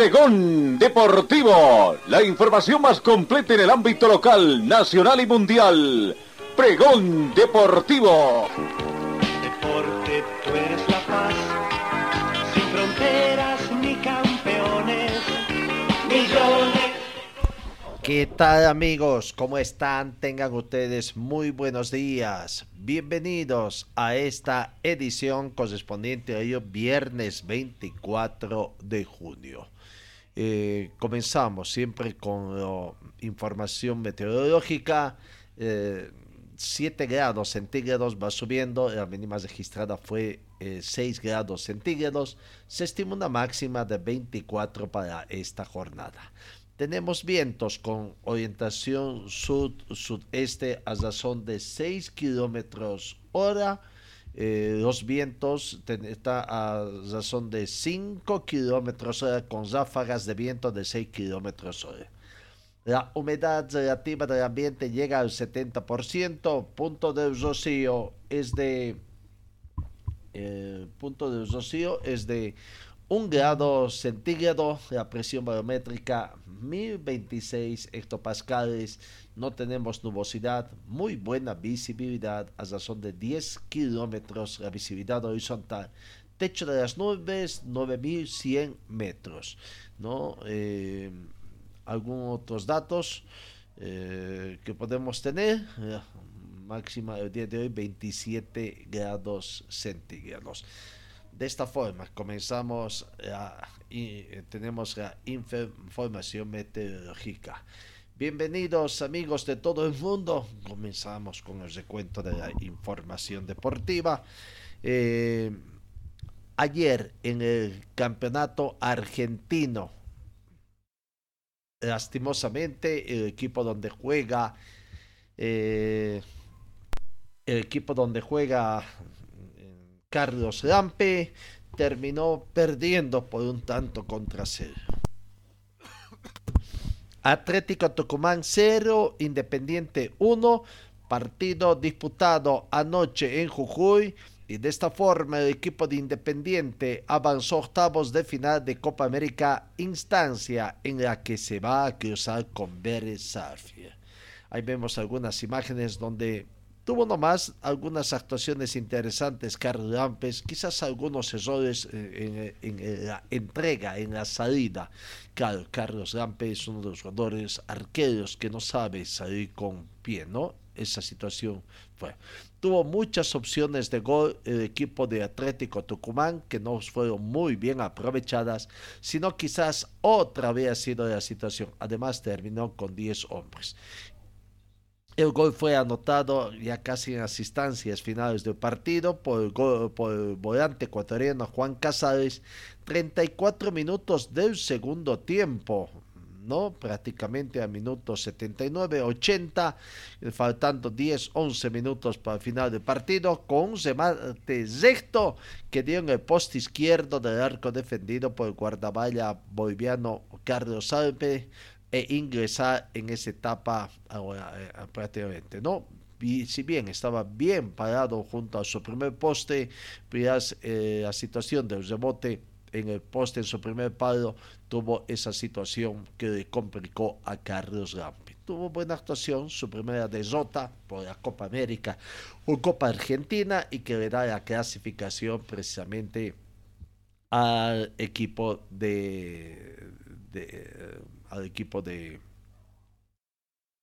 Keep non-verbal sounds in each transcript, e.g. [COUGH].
Pregón Deportivo, la información más completa en el ámbito local, nacional y mundial. Pregón Deportivo. Deporte, tú eres la paz, sin fronteras ni campeones, millones. ¿Qué tal amigos? ¿Cómo están? Tengan ustedes muy buenos días. Bienvenidos a esta edición correspondiente a hoy viernes 24 de junio. Eh, comenzamos siempre con la información meteorológica. 7 eh, grados centígrados va subiendo, la mínima registrada fue 6 eh, grados centígrados. Se estima una máxima de 24 para esta jornada. Tenemos vientos con orientación sud-sudeste a razón de 6 kilómetros hora eh, los vientos están a razón de 5 kilómetros hora con ráfagas de viento de 6 kilómetros hora. La humedad relativa del ambiente llega al 70%, punto de rocío es de el punto de rocío es de 1 grado centígrado, la presión barométrica 1026 hectopascales, no tenemos nubosidad, muy buena visibilidad a razón de 10 kilómetros la visibilidad horizontal, techo de las nubes 9100 metros, ¿no? Eh, algunos otros datos eh, que podemos tener, máxima el día de hoy 27 grados centígrados. De esta forma comenzamos y eh, tenemos la información meteorológica. Bienvenidos amigos de todo el mundo. Comenzamos con el recuento de la información deportiva. Eh, ayer en el campeonato argentino, lastimosamente el equipo donde juega, eh, el equipo donde juega Carlos Lampe terminó perdiendo por un tanto contra cero. Atlético Tucumán 0, Independiente 1, partido disputado anoche en Jujuy y de esta forma el equipo de Independiente avanzó octavos de final de Copa América, instancia en la que se va a cruzar con Vélez Ahí vemos algunas imágenes donde Tuvo nomás algunas actuaciones interesantes Carlos Lampes, quizás algunos errores eh, en, la entrega, en la salida. Claro, Carlos Lampes es uno de los jugadores arqueros que no sabe salir con pie, ¿no? Esa situación fue. Tuvo muchas opciones de gol el equipo de Atlético Tucumán que no fueron muy bien aprovechadas, sino quizás otra vez ha sido la situación. Además terminó con 10 hombres. El gol fue anotado ya casi en las instancias finales del partido por el, volante ecuatoriano Juan Casares, 34 minutos del segundo tiempo. ¿no? Prácticamente a minutos 79, 80, faltando 10, 11 minutos para el final del partido, con un remate recto que dio en el poste izquierdo del arco defendido por el guardaballa boliviano Carlos Alpe, e ingresar en esa etapa ahora, eh, prácticamente, ¿no? Y si bien estaba bien parado junto a su primer poste, pues, eh, la situación del rebote en el poste en su primer palo tuvo esa situación que le complicó a Carlos Rampi. Tuvo buena actuación, su primera derrota por la Copa América o Copa Argentina y que le da la clasificación precisamente al equipo de, de al equipo de,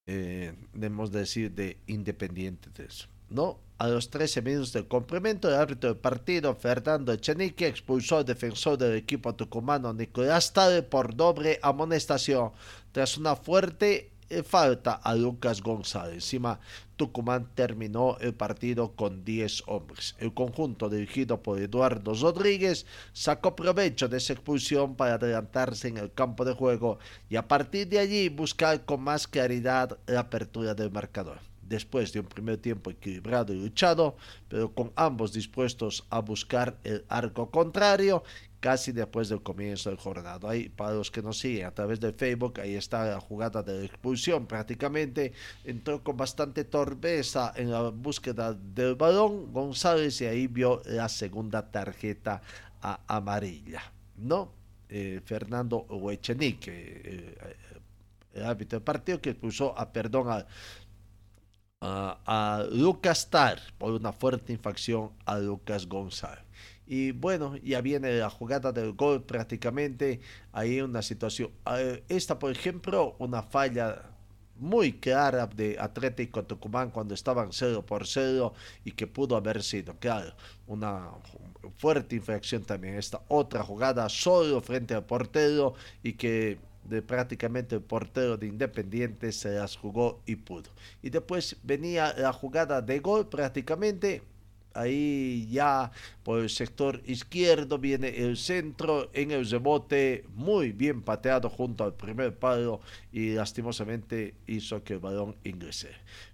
eh, debemos decir, de Independiente de eso. ¿no? A los 13 minutos del complemento, el árbitro del partido, Fernando Echenique, expulsó al defensor del equipo tucumano Nicolás Tade por doble amonestación. Tras una fuerte falta a Lucas González. Encima, Tucumán terminó el partido con 10 hombres. El conjunto dirigido por Eduardo Rodríguez sacó provecho de esa expulsión para adelantarse en el campo de juego y a partir de allí buscar con más claridad la apertura del marcador después de un primer tiempo equilibrado y luchado, pero con ambos dispuestos a buscar el arco contrario, casi después del comienzo del jornada. Ahí, para los que nos siguen a través de Facebook, ahí está la jugada de expulsión. Prácticamente entró con bastante torpeza en la búsqueda del balón González y ahí vio la segunda tarjeta amarilla, ¿no? Eh, Fernando Huechenique, eh, el árbitro del partido que expulsó a perdón a a, Lucas Tar por una fuerte infracción a Lucas González. Y bueno, ya viene la jugada del gol prácticamente. Ahí una situación. Esta, por ejemplo, una falla muy clara de Atlético Tucumán cuando estaban 0 por 0 y que pudo haber sido, claro, una fuerte infracción también. Esta otra jugada solo frente al portero y que prácticamente el portero de Independiente se las jugó y pudo. Y después venía la jugada de gol prácticamente. Ahí ya por el sector izquierdo viene el centro en el rebote muy bien pateado junto al primer palo y lastimosamente hizo que el balón ingrese.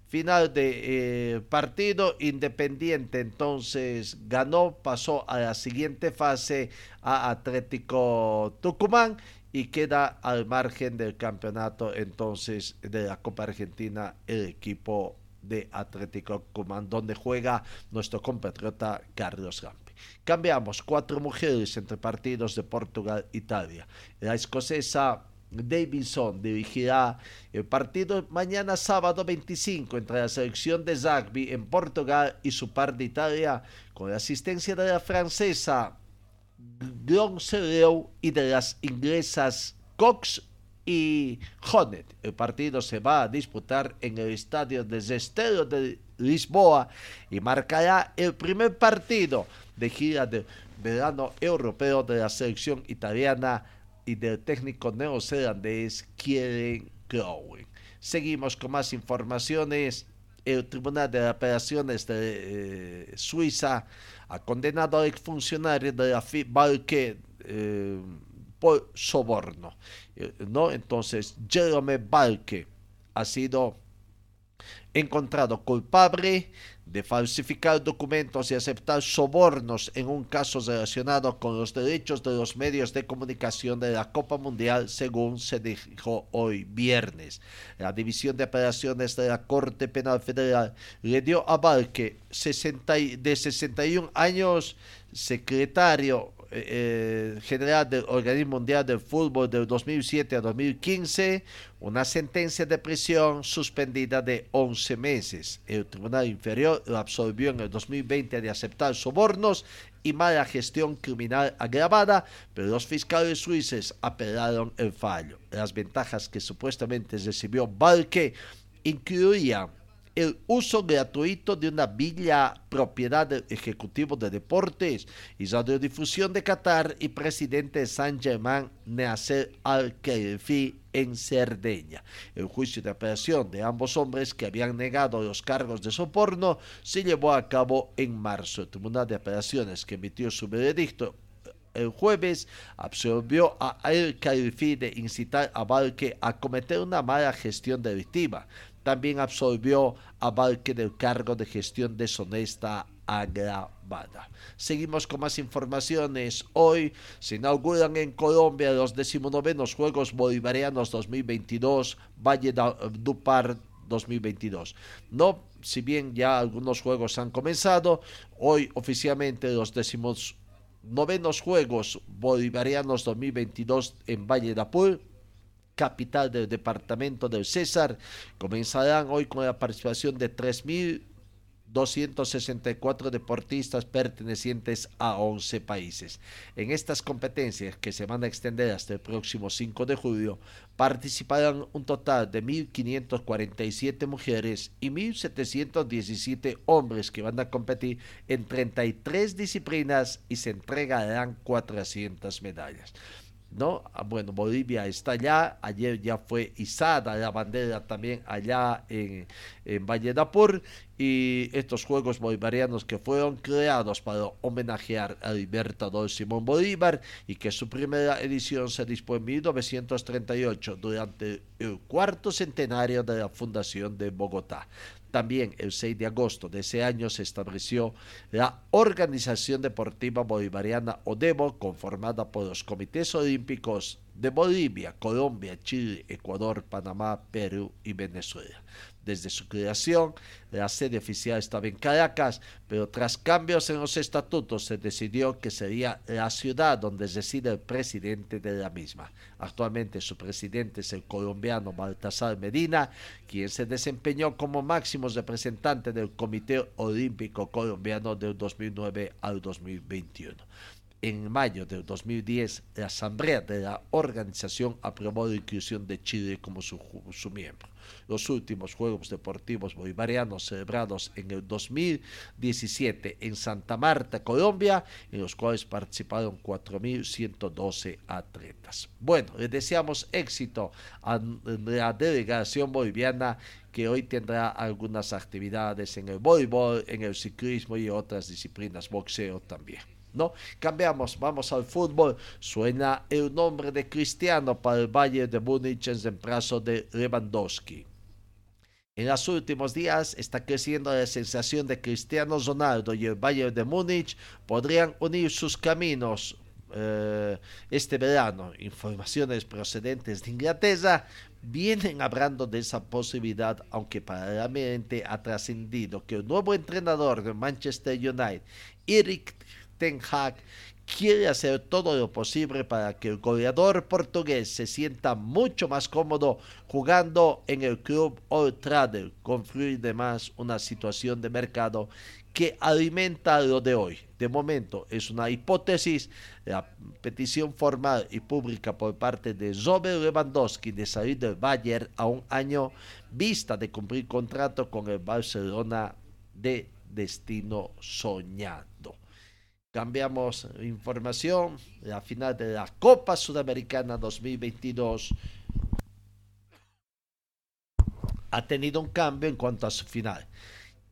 Final de eh, partido Independiente entonces ganó, pasó a la siguiente fase a Atlético Tucumán y queda al margen del campeonato entonces de la Copa Argentina el equipo de Atlético Tucumán, donde juega nuestro compatriota Carlos Gampi. Cambiamos cuatro mujeres entre partidos de Portugal e Italia. La escocesa Davidson dirigirá el partido mañana sábado 25 entre la selección de rugby en Portugal y su par de Italia con la asistencia de la francesa Gronseleu y de las inglesas Cox y Honet. El partido se va a disputar en el estadio de de Lisboa y marcará el primer partido de gira de verano europeo de la selección italiana y del técnico neozelandés Kieran Crowley. Seguimos con más informaciones. El Tribunal de Operaciones de eh, Suiza ha condenado al exfuncionario de la FIBA eh, por soborno. Eh, ¿no? Entonces, Jerome Balke ha sido encontrado culpable de falsificar documentos y aceptar sobornos en un caso relacionado con los derechos de los medios de comunicación de la Copa Mundial, según se dijo hoy viernes. La División de Operaciones de la Corte Penal Federal le dio a Balke de 61 años, secretario eh, general del Organismo Mundial del Fútbol del 2007 a 2015, una sentencia de prisión suspendida de 11 meses. El Tribunal Inferior lo absolvió en el 2020 de aceptar sobornos y mala gestión criminal agravada, pero los fiscales suizos apelaron el fallo. Las ventajas que supuestamente recibió Balke incluían el uso gratuito de una villa propiedad del Ejecutivo de Deportes y Radiodifusión de Qatar y presidente de San Germán, Nasser Al-Khelaifi en Cerdeña. El juicio de apelación de ambos hombres que habían negado los cargos de soborno se llevó a cabo en marzo. El Tribunal de Apelaciones que emitió su veredicto el jueves absolvió a El Khelaifi de incitar a Valque a cometer una mala gestión delictiva también absolvió a Valque del cargo de gestión deshonesta agravada. Seguimos con más informaciones. Hoy se inauguran en Colombia los decimonovenos Juegos Bolivarianos 2022, Valle Dupar 2022. No, si bien ya algunos juegos han comenzado, hoy oficialmente los decimos novenos Juegos Bolivarianos 2022 en Valle de Apur capital del departamento del César, comenzarán hoy con la participación de 3.264 deportistas pertenecientes a 11 países. En estas competencias, que se van a extender hasta el próximo 5 de julio, participarán un total de 1.547 mujeres y 1.717 hombres que van a competir en 33 disciplinas y se entregarán 400 medallas ¿no? Ah, bueno, Bolivia está allá, ayer ya fue izada la bandera también allá en, en Valle Dapur y estos Juegos Bolivarianos que fueron creados para homenajear al libertador Simón Bolívar y que su primera edición se dispone en 1938 durante el cuarto centenario de la fundación de Bogotá. También el 6 de agosto de ese año se estableció la Organización Deportiva Bolivariana ODEBO, conformada por los comités olímpicos de Bolivia, Colombia, Chile, Ecuador, Panamá, Perú y Venezuela. Desde su creación, la sede oficial estaba en Caracas, pero tras cambios en los estatutos se decidió que sería la ciudad donde reside el presidente de la misma. Actualmente su presidente es el colombiano Baltasar Medina, quien se desempeñó como máximo representante del Comité Olímpico Colombiano del 2009 al 2021 en mayo del 2010, la Asamblea de la organización aprobó la inclusión de Chile como su, su, miembro. Los últimos Juegos Deportivos Bolivarianos celebrados en el 2017 en Santa Marta, Colombia, en los cuales participaron 4.112 atletas. Bueno, les deseamos éxito a la delegación boliviana que hoy tendrá algunas actividades en el voleibol, en el ciclismo y otras disciplinas, boxeo también. ¿No? Cambiamos, vamos al fútbol. Suena el nombre de Cristiano para el Valle de Múnich en reemplazo de Lewandowski. En los últimos días está creciendo la sensación de Cristiano Ronaldo y el Bayern de Múnich podrían unir sus caminos eh, este verano. Informaciones procedentes de Inglaterra vienen hablando de esa posibilidad, aunque paralelamente ha trascendido que el nuevo entrenador de Manchester United, Eric Ten Hag quiere hacer todo lo posible para que el goleador portugués se sienta mucho más cómodo jugando en el club Old Trader, confluir además una situación de mercado que alimenta lo de hoy. De momento es una hipótesis, la petición formal y pública por parte de Robert Lewandowski de salir del Bayern a un año vista de cumplir contrato con el Barcelona de destino soñado. Cambiamos información. La final de la Copa Sudamericana 2022 ha tenido un cambio en cuanto a su final.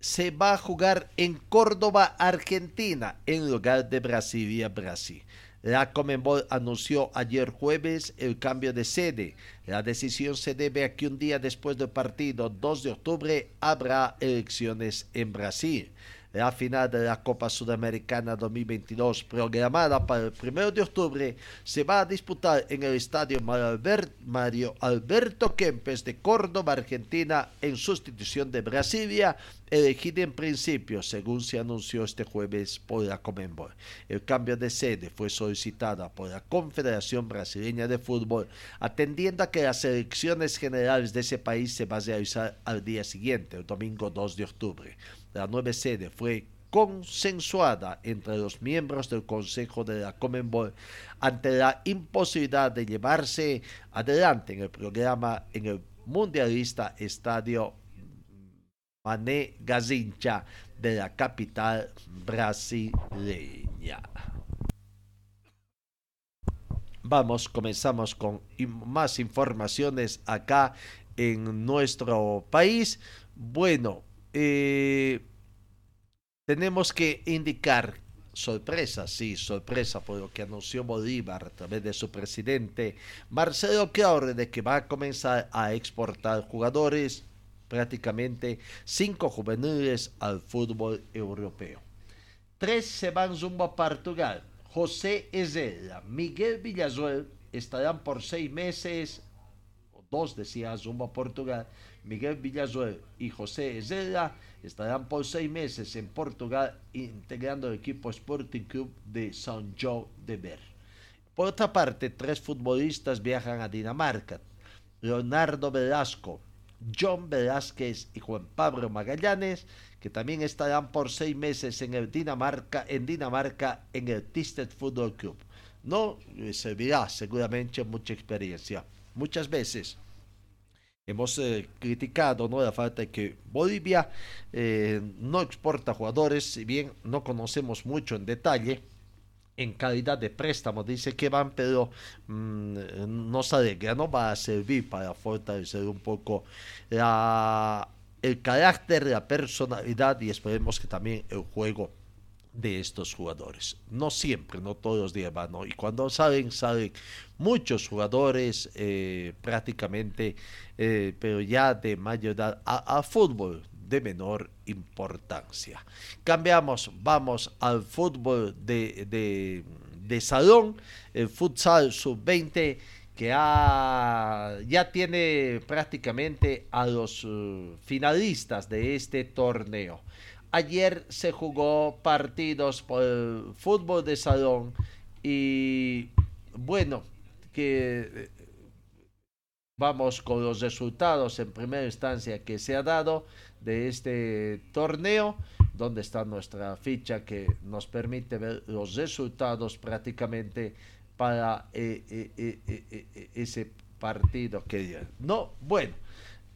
Se va a jugar en Córdoba, Argentina, en lugar de Brasilia, Brasil. La Comenbol anunció ayer jueves el cambio de sede. La decisión se debe a que un día después del partido, 2 de octubre, habrá elecciones en Brasil la final de la Copa Sudamericana 2022 programada para el 1 de octubre se va a disputar en el estadio Mario Alberto Kempes de Córdoba, Argentina, en sustitución de Brasilia, elegida en principio, según se anunció este jueves por la Comenbol. El cambio de sede fue solicitada por la Confederación Brasileña de Fútbol, atendiendo a que las elecciones generales de ese país se van a realizar al día siguiente, el domingo 2 de octubre. La nueva sede fue consensuada entre los miembros del Consejo de la Comenbol ante la imposibilidad de llevarse adelante en el programa en el mundialista estadio Mané Gazincha de la capital brasileña. Vamos, comenzamos con más informaciones acá en nuestro país. Bueno, eh, tenemos que indicar sorpresa, sí, sorpresa por lo que anunció Bolívar a través de su presidente Marcelo Claure de que va a comenzar a exportar jugadores, prácticamente cinco juveniles al fútbol europeo. Tres se van rumbo a Portugal. José Ezela, Miguel Villazuel estarán por seis meses, o dos decía rumbo a Portugal, Miguel Villazuel y José Ezela estarán por seis meses en Portugal integrando el equipo Sporting Club de São João de Ver. Por otra parte, tres futbolistas viajan a Dinamarca. Leonardo Velasco, John Velázquez y Juan Pablo Magallanes, que también estarán por seis meses en el Dinamarca, en Dinamarca, en el Tisted Football Club. No servirá seguramente mucha experiencia. Muchas veces hemos eh, criticado ¿no? la falta de que Bolivia eh, no exporta jugadores, si bien no conocemos mucho en detalle en calidad de préstamo. Dice que van, pero mm, no sabe que no va a servir para fortalecer un poco el carácter, la personalidad y esperemos que también el juego de estos jugadores. No siempre, no todos los días Y cuando salen, salen muchos jugadores eh, prácticamente, eh, pero ya de mayor edad, a, fútbol de menor importancia. Cambiamos, vamos al fútbol de, de, de salón, el futsal sub-20 que ya tiene prácticamente a los uh, finalistas de este torneo. Ayer se jugó partidos por fútbol de salón y bueno, que eh, vamos con los resultados en primera instancia que se ha dado de este torneo, donde está nuestra ficha que nos permite ver los resultados prácticamente para eh, eh, ese partido que no, bueno.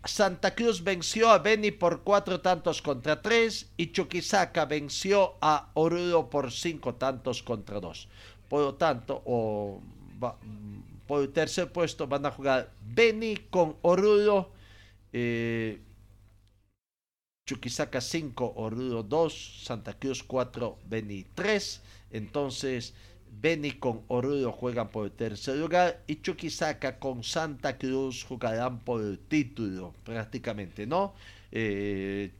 Santa Cruz venció a Beni por cuatro tantos contra tres y Chuquisaca venció a Oruro por cinco tantos contra dos. Por lo tanto, o, por el tercer puesto van a jugar Beni con Oruro. Eh, Chuquisaca 5, Oruro 2, Santa Cruz 4, Beni 3. Entonces, Beni con Oruro juegan por el tercer lugar y Chuquisaca con Santa Cruz jugarán por el título prácticamente, ¿no? Eh,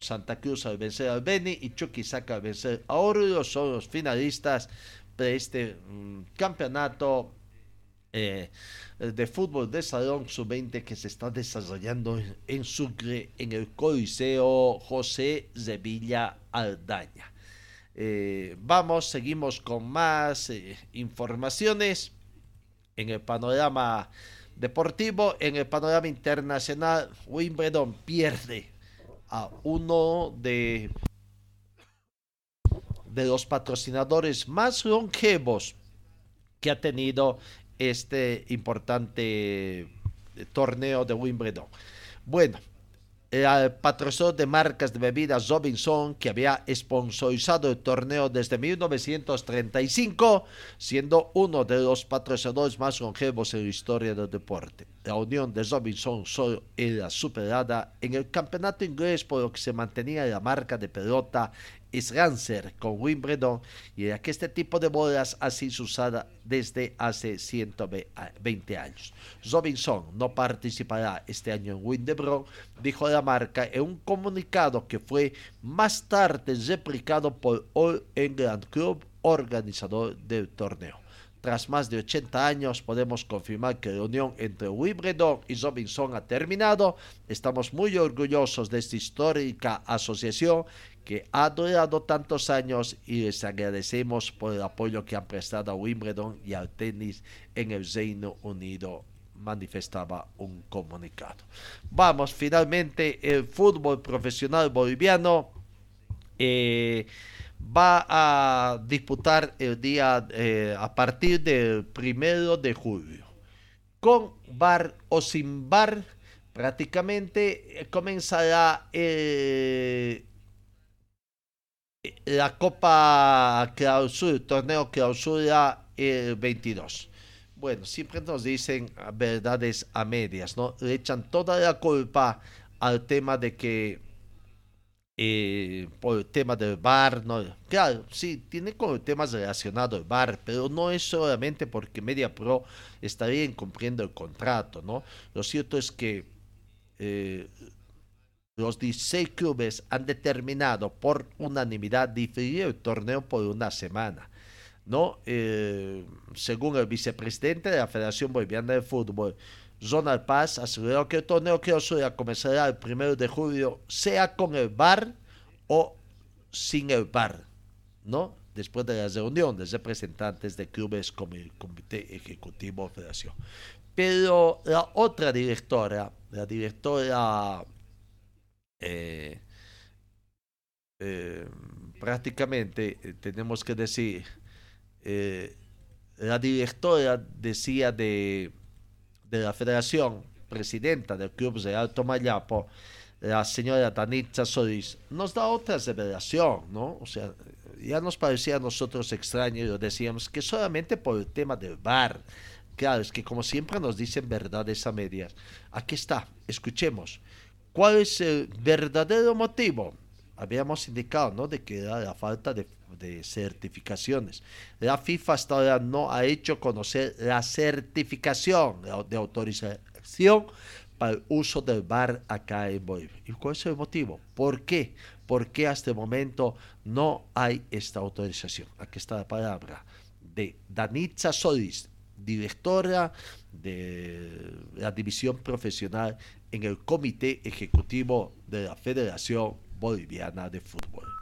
Santa Cruz al vencer al Beni y Chuquisaca al vencer a Oruro son los finalistas de este mm, campeonato eh, de fútbol de salón sub-20 que se está desarrollando en, Sucre en el Coliseo José Villa Aldaña. Eh, vamos, seguimos con más eh, informaciones en el panorama deportivo, en el panorama internacional. Wimbledon pierde a uno de, de los patrocinadores más longevos que ha tenido este importante torneo de Wimbledon. Bueno, el patrocinador de marcas de bebidas Robinson, que había sponsorizado el torneo desde 1935, siendo uno de los patrocinadores más longevos en la historia del deporte. La unión de Robinson solo era superada en el campeonato inglés por lo que se mantenía la marca de pelota Sganser con Wimbledon y era que este tipo de bolas ha sido usada desde hace 120 años. Robinson no participará este año en Wimbledon, dijo la marca en un comunicado que fue más tarde replicado por All England Club, organizador del torneo. Tras más de 80 años podemos confirmar que la unión entre Wimbledon y Robinson ha terminado. Estamos muy orgullosos de esta histórica asociación que ha durado tantos años y les agradecemos por el apoyo que han prestado a Wimbledon y al tenis en el Reino Unido manifestaba un comunicado. Vamos, finalmente el fútbol profesional boliviano eh, va a disputar el día eh, a partir del primero de julio. Con bar o sin bar, prácticamente comenzará eh, la Copa Clausura, el torneo Clausura el 22. Bueno, siempre nos dicen verdades a medias, ¿no? Le echan toda la culpa al tema de que eh, por el tema del bar. Claro, sí, tiene como temas relacionados al bar, pero no es solamente porque Media Pro estaría incumpliendo el contrato, ¿no? Lo cierto es que eh, los 16 clubes han determinado por unanimidad diferir el torneo por una semana. ¿no? Eh, según el vicepresidente de la Federación Boliviana de Fútbol, Zonal Paz aseguró que el torneo que clausura comenzará el primero de julio, sea con el bar o sin el bar, ¿no? Después de la reunión de representantes de clubes como el Comité Ejecutivo de Federación. Pero la otra directora, la directora eh, eh, prácticamente eh, tenemos que decir, la directora decía de de la Federación, presidenta del Club de Alto Mayapo, la señora Danitza Solís, nos da otra revelación, ¿no? O sea, ya nos parecía a nosotros extraño y decíamos que solamente por el tema del bar. Claro, es que como siempre nos dicen verdades a medias. Aquí está, escuchemos. ¿Cuál es el verdadero motivo? Habíamos indicado, ¿no? De que era la falta de, de certificaciones. La FIFA hasta ahora no ha hecho conocer la certificación de autorización para el uso del bar acá en Bolivia. ¿Y cuál es el motivo? ¿Por qué? ¿Por qué hasta el momento no hay esta autorización? Aquí está la palabra de Danitza Solís, directora de la división profesional en el Comité Ejecutivo de la Federación Boliviana de Fútbol.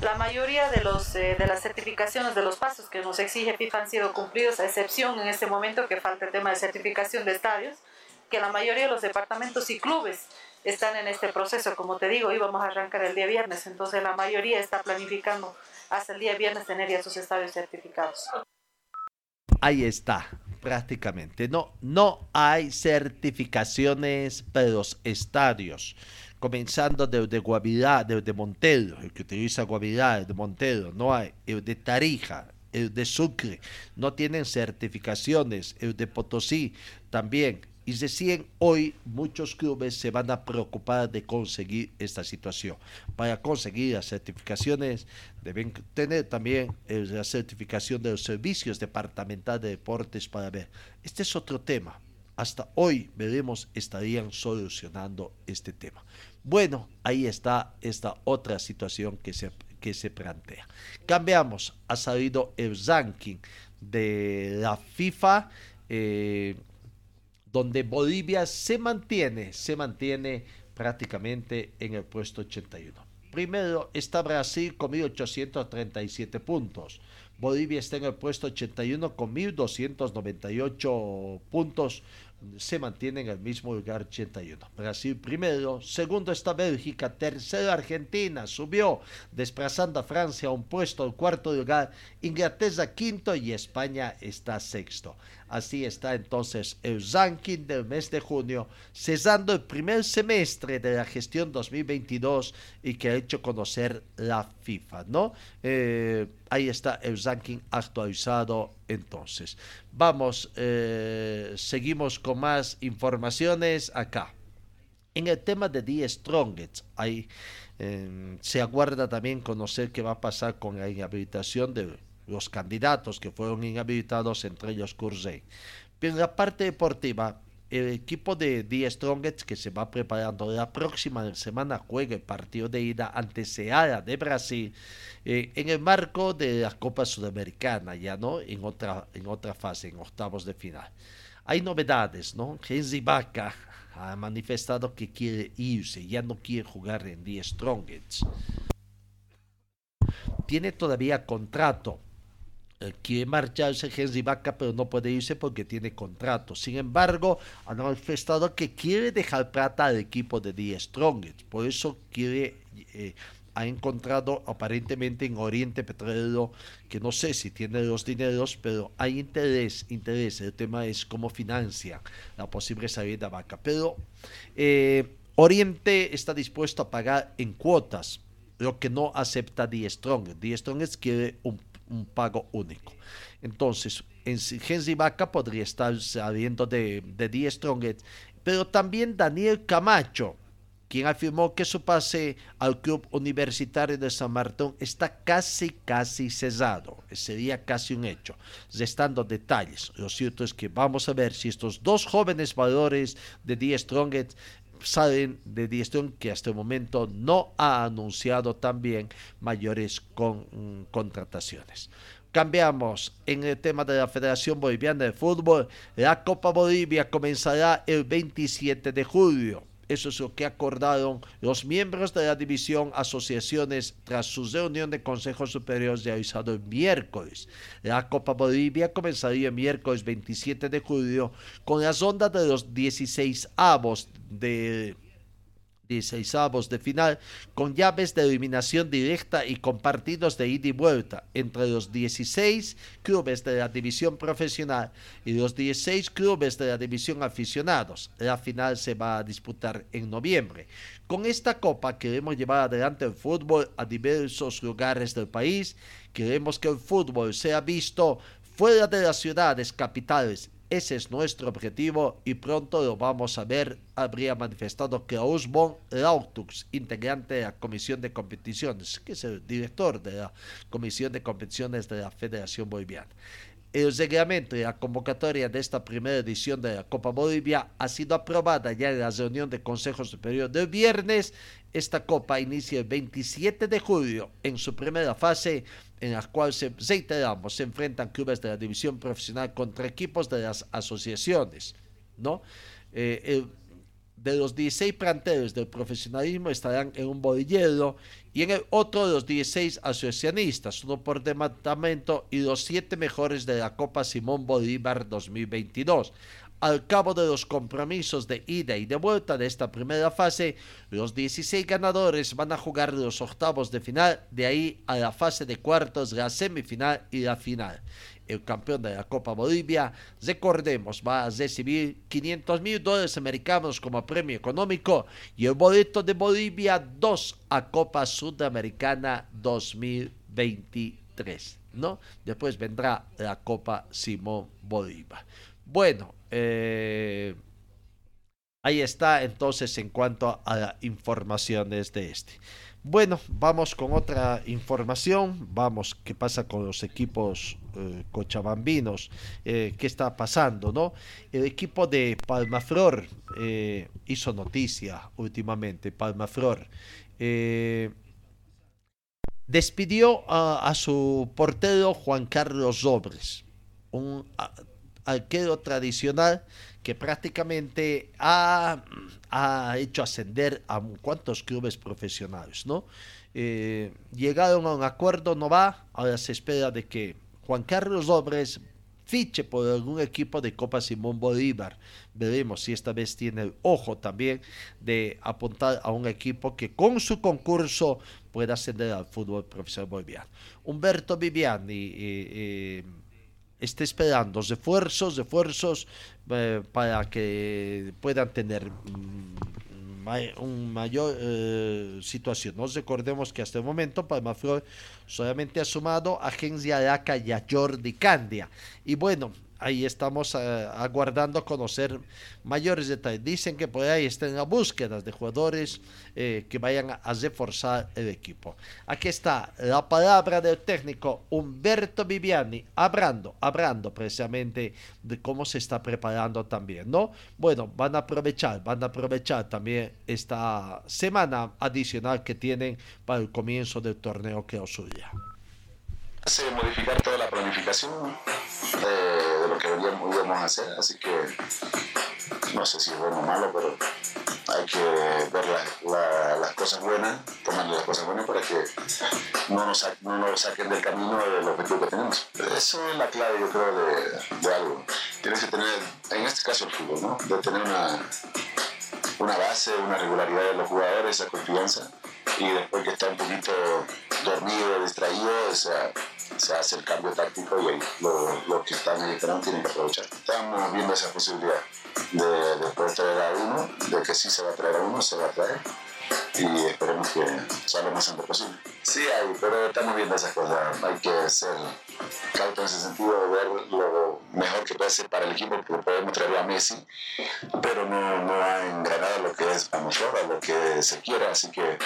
La mayoría de, los, eh, de las certificaciones de los pasos que nos exige FIFA han sido cumplidos, a excepción en este momento que falta el tema de certificación de estadios que la mayoría de los departamentos y clubes están en este proceso. Como te digo, íbamos a arrancar el día viernes, entonces la mayoría está planificando hasta el día viernes tener ya sus estadios certificados. Ahí está, prácticamente. No, no hay certificaciones para los estadios. Comenzando desde Guavirá, desde Montero, el que utiliza Guavirá, el de Montero, no hay. El de Tarija, el de Sucre, no tienen certificaciones. El de Potosí también. Y recién hoy muchos clubes se van a preocupar de conseguir esta situación. Para conseguir las certificaciones deben tener también eh, la certificación de los servicios departamentales de deportes para ver. Este es otro tema. Hasta hoy veremos estarían solucionando este tema. Bueno, ahí está esta otra situación que se, que se plantea. Cambiamos. Ha salido el ranking de la FIFA. Eh, donde Bolivia se mantiene, se mantiene prácticamente en el puesto 81. Primero está Brasil con 1.837 puntos. Bolivia está en el puesto 81 con 1.298 puntos se mantiene en el mismo lugar 81. Brasil primero, segundo está Bélgica, tercero Argentina, subió desplazando a Francia a un puesto al cuarto lugar, Inglaterra quinto y España está sexto. Así está entonces el ranking del mes de junio, cesando el primer semestre de la gestión 2022 y que ha hecho conocer la FIFA, ¿no? Eh, ahí está el ranking actualizado entonces. Vamos, eh, seguimos con más informaciones acá. En el tema de The Strongest, ahí eh, se aguarda también conocer qué va a pasar con la inhabilitación de los candidatos que fueron inhabilitados, entre ellos Kurzey. Pero en la parte deportiva, el equipo de The Strongest que se va preparando la próxima semana juega el partido de ida ante Seara de Brasil eh, en el marco de la Copa Sudamericana, ya no en otra, en otra fase, en octavos de final. Hay novedades, ¿no? Henry Vaca ha manifestado que quiere irse, ya no quiere jugar en The Strongest. Tiene todavía contrato quiere marcharse Henry Vaca, pero no puede irse porque tiene contrato. Sin embargo, ha manifestado que quiere dejar plata al equipo de The Strongest. Por eso quiere, eh, ha encontrado aparentemente en Oriente Petrolero, que no sé si tiene los dineros, pero hay interés, interés. El tema es cómo financia la posible salida de Vaca. Pero eh, Oriente está dispuesto a pagar en cuotas lo que no acepta The Strongest. The Strongest quiere un un pago único. Entonces, en Henry Vaca podría estar saliendo de, de Die Strongest, pero también Daniel Camacho, quien afirmó que su pase al club universitario de San Martín está casi, casi cesado. Sería casi un hecho. Restando detalles, lo cierto es que vamos a ver si estos dos jóvenes valores de Die Strongest salen de Die que hasta el momento no ha anunciado también mayores mm, contrataciones. Cambiamos en el tema de la Federación Boliviana de Fútbol. La Copa Bolivia comenzará el 27 de julio. Eso es lo que acordaron los miembros de la división asociaciones tras su reunión de Consejo Superior realizado el miércoles. La Copa Bolivia comenzaría el miércoles 27 de julio con las ondas de los 16 avos de 16avos de final con llaves de eliminación directa y con partidos de ida y vuelta entre los 16 clubes de la división profesional y los 16 clubes de la división aficionados. La final se va a disputar en noviembre. Con esta copa queremos llevar adelante el fútbol a diversos lugares del país. Queremos que el fútbol sea visto fuera de las ciudades capitales ese es nuestro objetivo y pronto lo vamos a ver, habría manifestado Klaus von Lautux, integrante de la Comisión de Competiciones, que es el director de la Comisión de Competiciones de la Federación Boliviana. El reglamento y la convocatoria de esta primera edición de la Copa Bolivia ha sido aprobada ya en la reunión de Consejo Superior del viernes. Esta Copa inicia el 27 de julio en su primera fase, en la cual se, se enfrentan clubes de la división profesional contra equipos de las asociaciones, ¿no? Eh, de los 16 planteles del profesionalismo estarán en un bolillero y en el otro de los 16 asociacionistas, uno por departamento y los siete mejores de la Copa Simón Bolívar 2022. Al cabo de los compromisos de ida y de vuelta de esta primera fase, los 16 ganadores van a jugar los octavos de final, de ahí a la fase de cuartos, la semifinal y la final el campeón de la Copa Bolivia, recordemos, va a recibir 500 mil dólares americanos como premio económico y el boleto de Bolivia 2 a Copa Sudamericana 2023, ¿no? Después vendrá la Copa Simón Bolívar. Bueno, eh, ahí está entonces en cuanto a informaciones de este. Bueno, vamos con otra información. Vamos, ¿qué pasa con los equipos eh, cochabambinos? Eh, ¿Qué está pasando, no? El equipo de Palmaflor hizo noticia últimamente. Palmaflor despidió a, su portero Juan Carlos Robres, un arquero tradicional que prácticamente ha, hecho ascender a cuantos clubes profesionales, ¿no? Eh, llegaron a un acuerdo, no va, ahora se espera de que Juan Carlos López fiche por algún equipo de Copa Simón Bolívar. Veremos si esta vez tiene el ojo también de apuntar a un equipo que con su concurso pueda ascender al fútbol profesional boliviano. Humberto Viviani. Eh, está esperando refuerzos, esfuerzos eh, para que puedan tener mm, un mayor eh, situación. Nos recordemos que hasta el momento Palmaflor solamente ha sumado a Agencia Araca y a Jordi Candia. Y bueno, ahí estamos uh, aguardando conocer mayores detalles. Dicen que por ahí están las búsquedas de jugadores eh, que vayan a, reforzar el equipo. Aquí está la palabra del técnico Humberto Viviani, hablando, hablando precisamente de cómo se está preparando también, ¿no? Bueno, van a aprovechar, van a aprovechar también esta semana adicional que tienen para el comienzo del torneo que os hace modificar toda la planificación de, lo que a hacer, así que no sé si es bueno o malo, pero hay que ver las cosas buenas, tomar las cosas buenas para que no nos, no saquen del camino del objetivo que tenemos. Eso es la clave, yo creo, de, algo. Tienes que tener, en este caso el fútbol, ¿no? De tener una, una base, una regularidad de los jugadores, esa confianza, y después que está un poquito dormido, distraído, o se hace el cambio táctico y los que están ahí esperando tienen que aprovechar. Estamos viendo esa posibilidad de, de poder traer a uno, de que sí se va a traer a uno, se va a traer y esperemos que salga más antes posible. Sí hay, pero estamos viendo esas cosas. Hay que ser cauto en ese sentido, de ver lo mejor que puede ser para el equipo, porque podemos traer a Messi, pero no, no ha engranado lo que es a nosotros, lo que se quiere, así que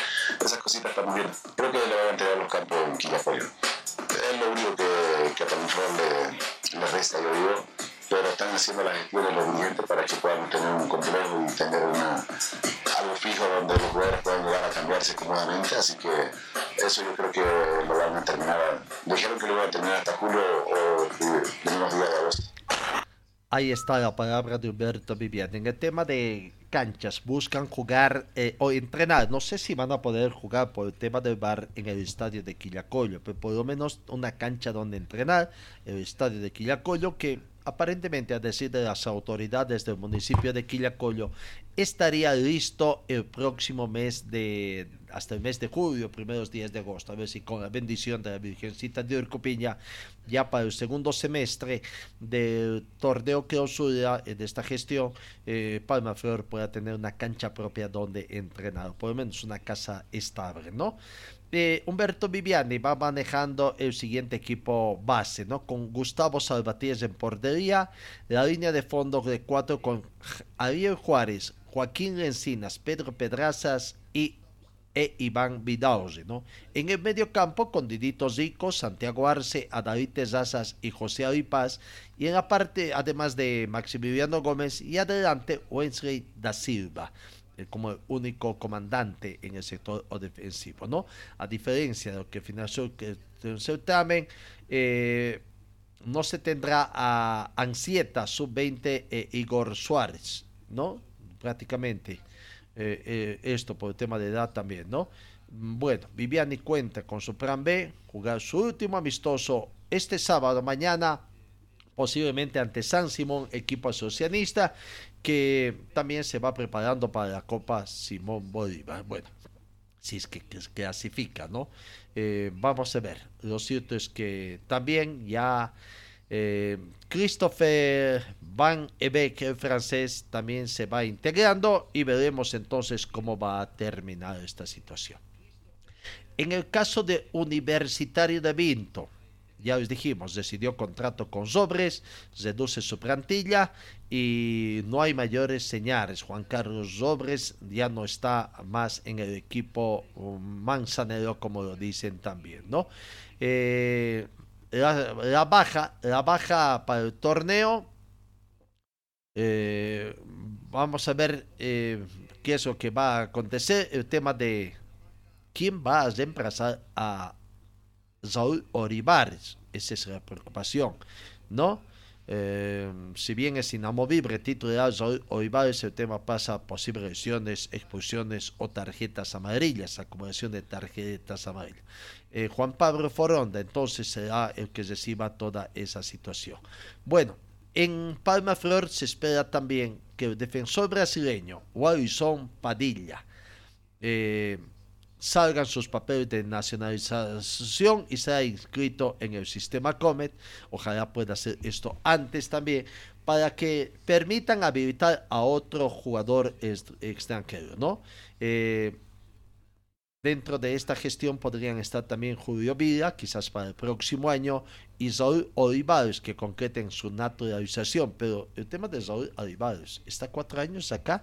esas cositas estamos viendo. Creo que le van a entregar los campos en Quillacollo. Es lo único que, que a Palmaflor le, le resta, yo digo pero están haciendo las gestiones los dirigentes para que puedan tener un complejo y tener una, algo fijo donde los jugadores puedan llegar a cambiarse cómodamente, así que eso yo creo que lo van a terminar, dijeron que lo van a terminar hasta julio o primeros días de agosto. Ahí está la palabra de Humberto Viviani. En el tema de canchas, buscan jugar eh, o entrenar. No sé si van a poder jugar por el tema del bar en el estadio de Quillacollo, pero por lo menos una cancha donde entrenar, el estadio de Quillacollo, que aparentemente a decir de las autoridades del municipio de Quillacollo, estaría listo el próximo mes de, hasta el mes de julio, primeros días de agosto, a ver si con la bendición de la Virgencita de Urcupiña, ya para el segundo semestre del torneo que osura de esta gestión, eh, Palma Flor pueda tener una cancha propia donde entrenar, por lo menos una casa estable, ¿no? Eh, Humberto Viviani va manejando el siguiente equipo base, ¿no? Con Gustavo Salvatías en portería, la línea de fondo de cuatro con Ariel Juárez, Joaquín Encinas, Pedro Pedrazas y e Iván Vidauzi, ¿no? En el medio campo con Didito Zico, Santiago Arce, Adalite Tezazas y José Avipaz, y en la parte, además de Maximiliano Gómez, y adelante Wesley da Silva. Eh, como único comandante en el sector defensivo, ¿no? A diferencia de lo que financió el certamen, eh, no se tendrá a Ansieta, sub-20 e Igor Suárez, ¿no? Prácticamente eh, esto por el tema de edad también, ¿no? Bueno, Viviani cuenta con su plan B, jugar su último amistoso este sábado mañana posiblemente ante San Simón, equipo asocianista, que también se va preparando para la Copa Simón Bolívar. Bueno, si es que, clasifica, ¿no? Eh, vamos a ver. Lo cierto es que también ya eh, Christopher Van Ebeck, el francés, también se va integrando y veremos entonces cómo va a terminar esta situación. En el caso de Universitario de Vinto, ya les dijimos, decidió contrato con Sobres, reduce su plantilla y no hay mayores señales. Juan Carlos Sobres ya no está más en el equipo manzanero, como lo dicen también, ¿no? Eh, la, baja, la baja para el torneo. Eh, vamos a ver eh, qué es lo que va a acontecer. El tema de quién va a reemplazar a Saúl Oribares. Esa es la preocupación, ¿no? Eh, si bien es inamovible titular Saúl Oribares, el tema pasa a posibles lesiones, expulsiones o tarjetas amarillas, acumulación de tarjetas amarillas. Eh, Juan Pablo Foronda entonces será el que reciba toda esa situación. Bueno, en Palma Flor se espera también que el defensor brasileño, Wallison Padilla, eh, salgan sus papeles de nacionalización y sea inscrito en el sistema Comet. Ojalá pueda hacer esto antes también para que permitan habilitar a otro jugador extranjero, ¿no? Eh, dentro de esta gestión podrían estar también Julio Villa, quizás para el próximo año, y Saúl Olivares, que concreten su naturalización. Pero el tema de Saúl Olivares, está cuatro años acá,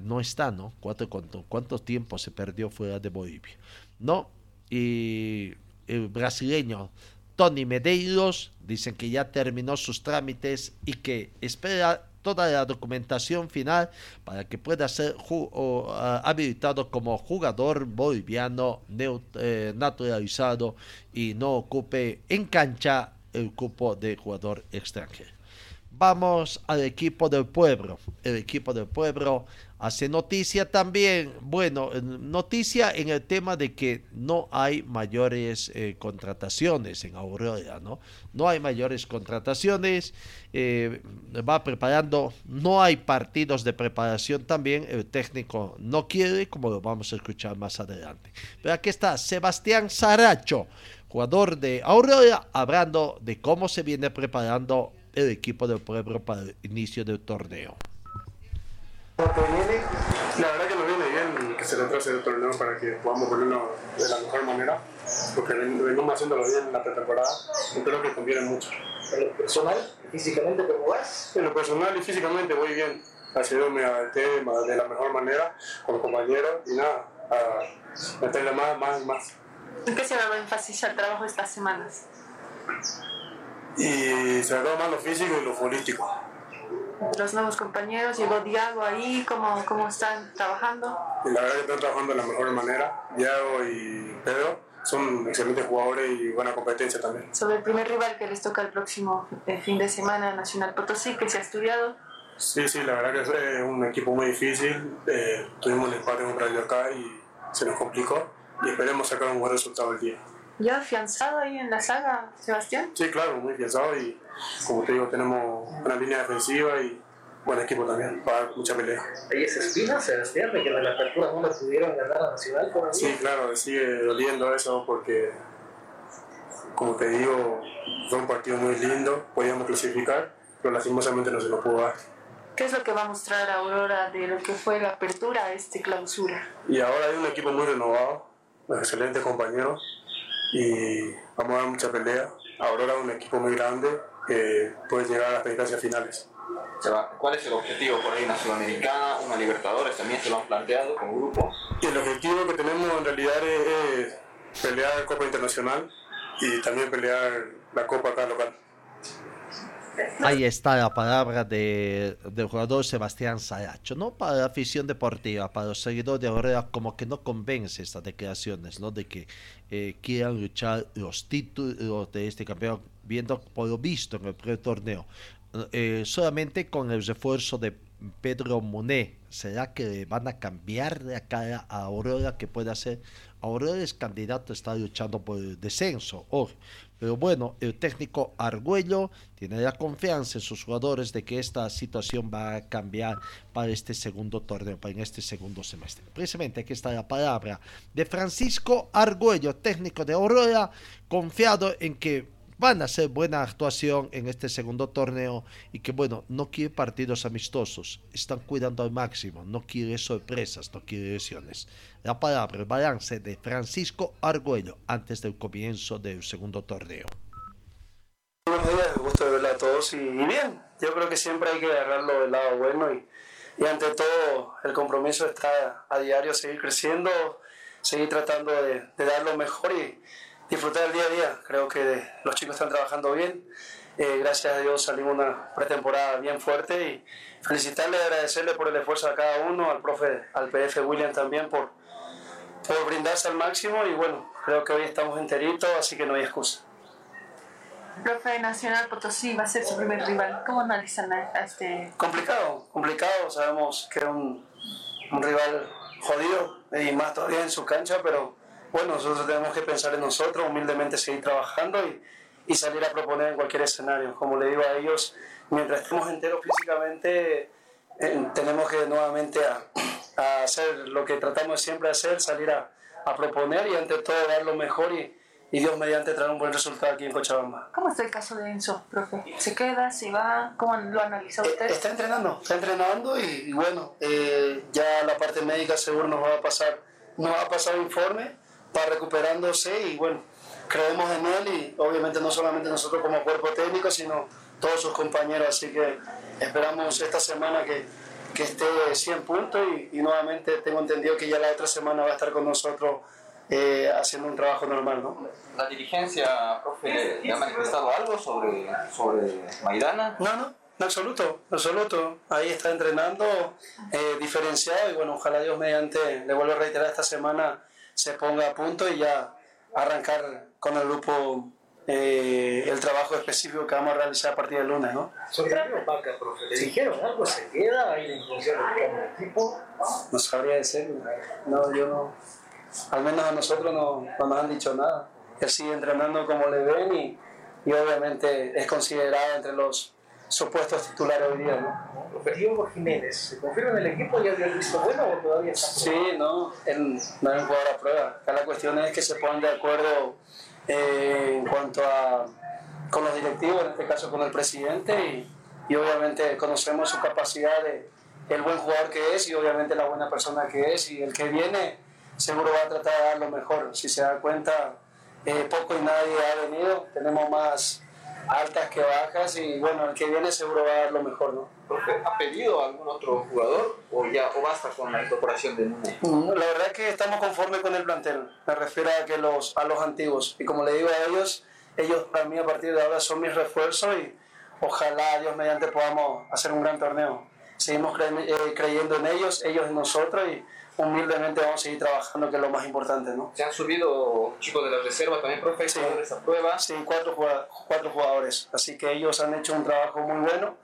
no está, ¿no? ¿Cuánto, tiempo se perdió fuera de Bolivia? ¿No? Y el brasileño Tony Medeiros dicen que ya terminó sus trámites y que espera toda la documentación final para que pueda ser habilitado como jugador boliviano eh, naturalizado y no ocupe en cancha el cupo de jugador extranjero. Vamos al equipo del pueblo. El equipo del pueblo hace noticia también, bueno, noticia en el tema de que no hay mayores eh, contrataciones en Aurora, ¿no? No hay mayores contrataciones, eh, va preparando, no hay partidos de preparación también, el técnico no quiere, como lo vamos a escuchar más adelante. Pero aquí está Sebastián Saracho, jugador de Aurora, hablando de cómo se viene preparando el equipo del pueblo para el inicio del torneo la verdad que nos viene bien que se retrase el torneo para que podamos ponerlo de la mejor manera, porque venimos haciéndolo bien en la pretemporada y creo que conviene mucho. ¿En lo personal, físicamente cómo vas? En lo personal y físicamente voy bien, haciéndome al tema de la mejor manera con los compañeros y nada, a meterle más, más, más. ¿En qué se va a énfasis al trabajo estas semanas? Y se va más lo físico y lo político los nuevos compañeros? ¿Llegó Diago ahí? ¿Cómo, cómo están trabajando? la verdad que están trabajando de la mejor manera. Diago y Pedro son excelentes jugadores y buena competencia también. Sobre el primer rival que les toca el próximo eh, fin de semana, Nacional Potosí, que se ha estudiado. Sí, sí, la verdad que es un equipo muy difícil. Eh, tuvimos el empate en un radio acá y se nos complicó y esperemos sacar un buen resultado el día. ¿Ya afianzado ahí en la saga, Sebastián? Sí, claro, muy afianzado y como te digo, tenemos una línea defensiva y buen equipo también para mucha pelea. ¿Hay esa espina, Sebastián, de que en la apertura no pudieron ganar a Nacional todavía? Sí, claro, sigue doliendo eso porque, como te digo, fue un partido muy lindo, podíamos clasificar, pero lastimosamente no se nos pudo dar. ¿Qué es lo que va a mostrar Aurora de lo que fue la apertura a este clausura? Y ahora hay un equipo muy renovado, excelentes compañeros y vamos a dar mucha pelea. Aurora es un equipo muy grande que puede llegar a las instancias finales. ¿Cuál es el objetivo por ahí? ¿Una Sudamericana, una Libertadores? ¿También se lo han planteado como grupo? Y el objetivo que tenemos en realidad es, es pelear Copa Internacional y también pelear la Copa acá local. Ahí está la palabra de, del jugador Sebastián Saracho, ¿no? Para la afición deportiva, para los seguidores de Aurora, como que no convence estas declaraciones, ¿no? De que eh, quieran luchar los títulos de este campeón, viendo por lo visto en el pre-torneo. Eh, solamente con el refuerzo de Pedro Monet, ¿será que van a cambiar la cara a Aurora que puede hacer? Aurora es candidato, está luchando por el descenso hoy. Pero bueno, el técnico Argüello tiene la confianza en sus jugadores de que esta situación va a cambiar para este segundo torneo, para este segundo semestre. Precisamente aquí está la palabra de Francisco Argüello, técnico de Aurora, confiado en que van a hacer buena actuación en este segundo torneo y que bueno, no quiere partidos amistosos, están cuidando al máximo, no quiere sorpresas, no quiere lesiones. La palabra, el balance de Francisco Argüello antes del comienzo del segundo torneo. Buenos días, gusto de verla a todos y, y bien, yo creo que siempre hay que agarrarlo del lado bueno y, y ante todo el compromiso está a diario seguir creciendo, seguir tratando de, de dar lo mejor y disfrutar el día a día. Creo que los chicos están trabajando bien. Eh, gracias a Dios salimos una pretemporada bien fuerte y felicitarle agradecerle por el esfuerzo a cada uno, al profe, al PF William también por, por brindarse al máximo y bueno, creo que hoy estamos enteritos, así que no hay excusa. Profe Nacional Potosí va a ser su primer rival. ¿Cómo analizan a a este? Complicado, complicado, sabemos que es un, un rival jodido y más todavía en su cancha, pero bueno, nosotros tenemos que pensar en nosotros, humildemente seguir trabajando y, y salir a proponer en cualquier escenario. Como le digo a ellos, mientras estemos enteros físicamente, eh, tenemos que nuevamente a, a hacer lo que tratamos siempre de hacer, salir a, a proponer y ante todo dar lo mejor y, y Dios mediante traer un buen resultado aquí en Cochabamba. ¿Cómo está el caso de Enzo, profe? ¿Se queda? ¿Se va? ¿Cómo lo analiza usted? Está entrenando, está entrenando y, y bueno, eh, ya la parte médica seguro nos va a pasar, nos va a pasar informe para recuperándose y bueno, creemos en él y obviamente no solamente nosotros como cuerpo técnico, sino todos sus compañeros, así que esperamos esta semana que, que esté 100 puntos y, y nuevamente tengo entendido que ya la otra semana va a estar con nosotros eh, haciendo un trabajo normal, ¿no? ¿La dirigencia, profe, le ha manifestado algo sobre, sobre Maidana? No, no, en absoluto, en absoluto. Ahí está entrenando, eh, diferenciado y bueno, ojalá Dios mediante, le vuelvo a reiterar esta semana, se ponga a punto y ya arrancar con el grupo eh, el trabajo específico que vamos a realizar a partir del lunes, ¿no? El Vaca, profe, ¿le dijeron algo? ¿Se queda? ¿Hay la intención de buscar un equipo? No sabría decir, no, yo no, al menos a nosotros no, no nos han dicho nada. Él sigue entrenando como le ven y, y obviamente es considerado entre los supuestos titulares hoy día, ¿no? Profe, Diego Jiménez, ¿se confirma en el equipo? ¿Ya dio el visto bueno o todavía está Sí, no, no es un jugador a prueba. Acá la cuestión es que se pongan de acuerdo eh, en cuanto a con los directivos, en este caso con el presidente, y, y obviamente conocemos su capacidad de el buen jugador que es y obviamente la buena persona que es, y el que viene seguro va a tratar de dar lo mejor. Si se da cuenta, eh, poco y nadie ha venido, tenemos más altas que bajas, y bueno, el que viene seguro va a dar lo mejor, ¿no? ¿ha pedido a algún otro jugador o ya o basta con la incorporación de La verdad es que estamos conformes con el plantel. Me refiero a que los a los antiguos. Y como le digo a ellos, ellos para mí a partir de ahora son mis refuerzos y ojalá Dios mediante podamos hacer un gran torneo. Seguimos cre- eh, creyendo en ellos, ellos en nosotros y humildemente vamos a seguir trabajando, que es lo más importante, ¿no? ¿Se han subido chicos de la reserva también, profe, Sí. esa prueba? Sí, cuatro, cuatro jugadores. Así que ellos han hecho un trabajo muy bueno.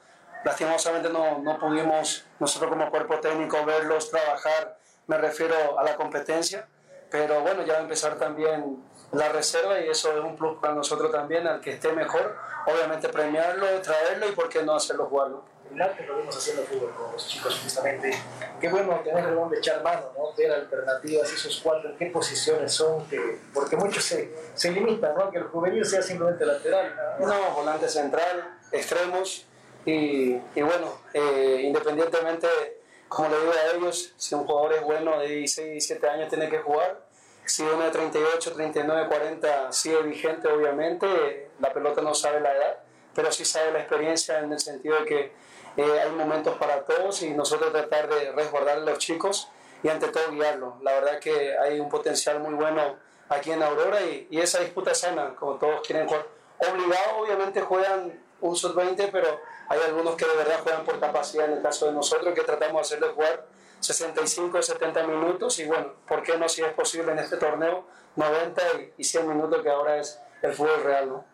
Lastimosamente no, no pudimos nosotros como cuerpo técnico verlos trabajar, me refiero a la competencia. Pero bueno, ya va a empezar también la reserva y eso es un plus para nosotros también, al que esté mejor, obviamente premiarlo, traerlo y por qué no hacerlo jugarlo. El arte lo vemos haciendo fútbol con los chicos justamente. Qué bueno tener el don de echar mano, ¿no? ver alternativas, esos cuatro, en qué posiciones son, que, porque muchos se, se limitan, ¿no? que el juvenil sea simplemente lateral. No, no volante central, extremos y, y bueno, eh, independientemente, como le digo a ellos, si un jugador es bueno de 16, 17 años tiene que jugar, si uno de 38, 39, 40 sigue vigente, obviamente, la pelota no sabe la edad, pero sí sabe la experiencia en el sentido de que eh, hay momentos para todos y nosotros tratar de resguardar a los chicos y ante todo guiarlos. La verdad que hay un potencial muy bueno aquí en Aurora y, y esa disputa sana, como todos quieren jugar. Obligado, obviamente juegan un sub-20, pero hay algunos que de verdad juegan por capacidad, en el caso de nosotros, que tratamos de hacerles jugar 65, 70 minutos y bueno, ¿por qué no si es posible en este torneo 90 y 100 minutos que ahora es el fútbol real, ¿no?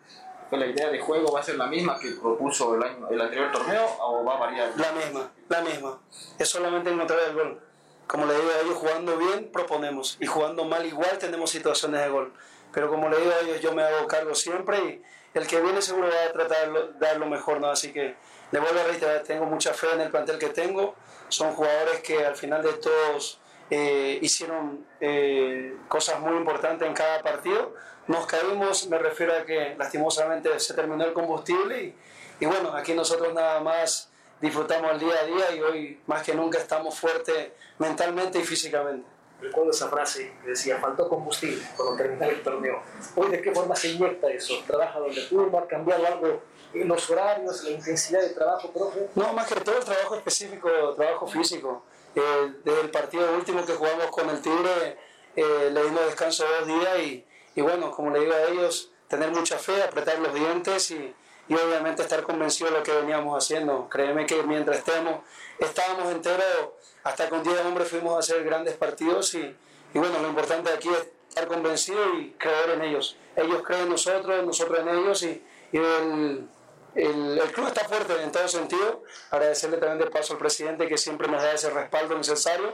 ¿La idea de juego va a ser la misma que propuso el, año, el anterior torneo o va a variar? La misma, la misma. Es solamente encontrar el gol. Como le digo a ellos, jugando bien proponemos y jugando mal igual tenemos situaciones de gol. Pero como le digo a ellos, yo me hago cargo siempre y el que viene seguro va a tratar de dar lo mejor, ¿no? Así que le vuelvo a reiterar, tengo mucha fe en el plantel que tengo. Son jugadores que al final de todos eh, hicieron eh, cosas muy importantes en cada partido. Nos caímos, me refiero a que lastimosamente se terminó el combustible y, y bueno, aquí nosotros nada más disfrutamos el día a día y hoy más que nunca estamos fuertes mentalmente y físicamente. Recuerdo esa frase que decía, faltó combustible cuando terminó el torneo. Hoy, ¿de qué forma se inyecta eso? ¿Trabaja donde? ¿Ha cambiado algo los horarios, la intensidad de trabajo, profe? No, más que todo el trabajo específico, trabajo físico. Desde el partido último que jugamos con el Tigre, eh, le dimos descanso dos días y, y, bueno, como le digo a ellos, tener mucha fe, apretar los dientes y, y obviamente estar convencido de lo que veníamos haciendo. Créeme que mientras estemos, estábamos enteros, hasta con 10 hombres fuimos a hacer grandes partidos y, y bueno, lo importante aquí es estar convencido y creer en ellos. Ellos creen en nosotros, nosotros en ellos y, y el, el, el, club está fuerte en todo sentido. Agradecerle también de paso al presidente que siempre nos da ese respaldo necesario.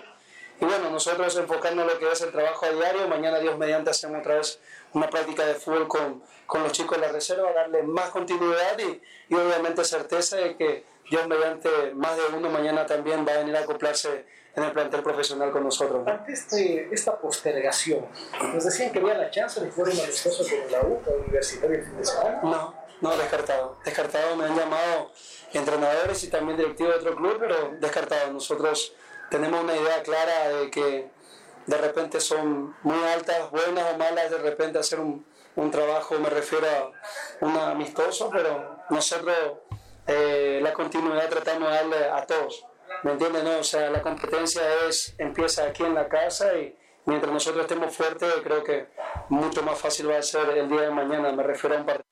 Y bueno, nosotros enfocando en lo que es el trabajo a diario, mañana Dios mediante hacemos otra vez una práctica de fútbol con, con los chicos de la reserva, darle más continuidad y, y obviamente certeza de que Dios mediante más de uno mañana también va a venir a acoplarse en el plantel profesional con nosotros. ¿no? Ante este, esta postergación, nos decían que había la chance de jugar un amistoso con la U, Universitaria el fin de semana. No, no, descartado. Descartado, me han llamado entrenadores y también directivos de otro club, pero descartado. Nosotros tenemos una idea clara de que de repente son muy altas, buenas o malas, de repente hacer un, un trabajo, me refiero a un amistoso, pero nosotros eh, la continuidad tratamos de darle a todos. ¿Me entiendes? No? O sea, la competencia es, empieza aquí en la casa y mientras nosotros estemos fuertes, creo que mucho más fácil va a ser el día de mañana. Me refiero a un partido.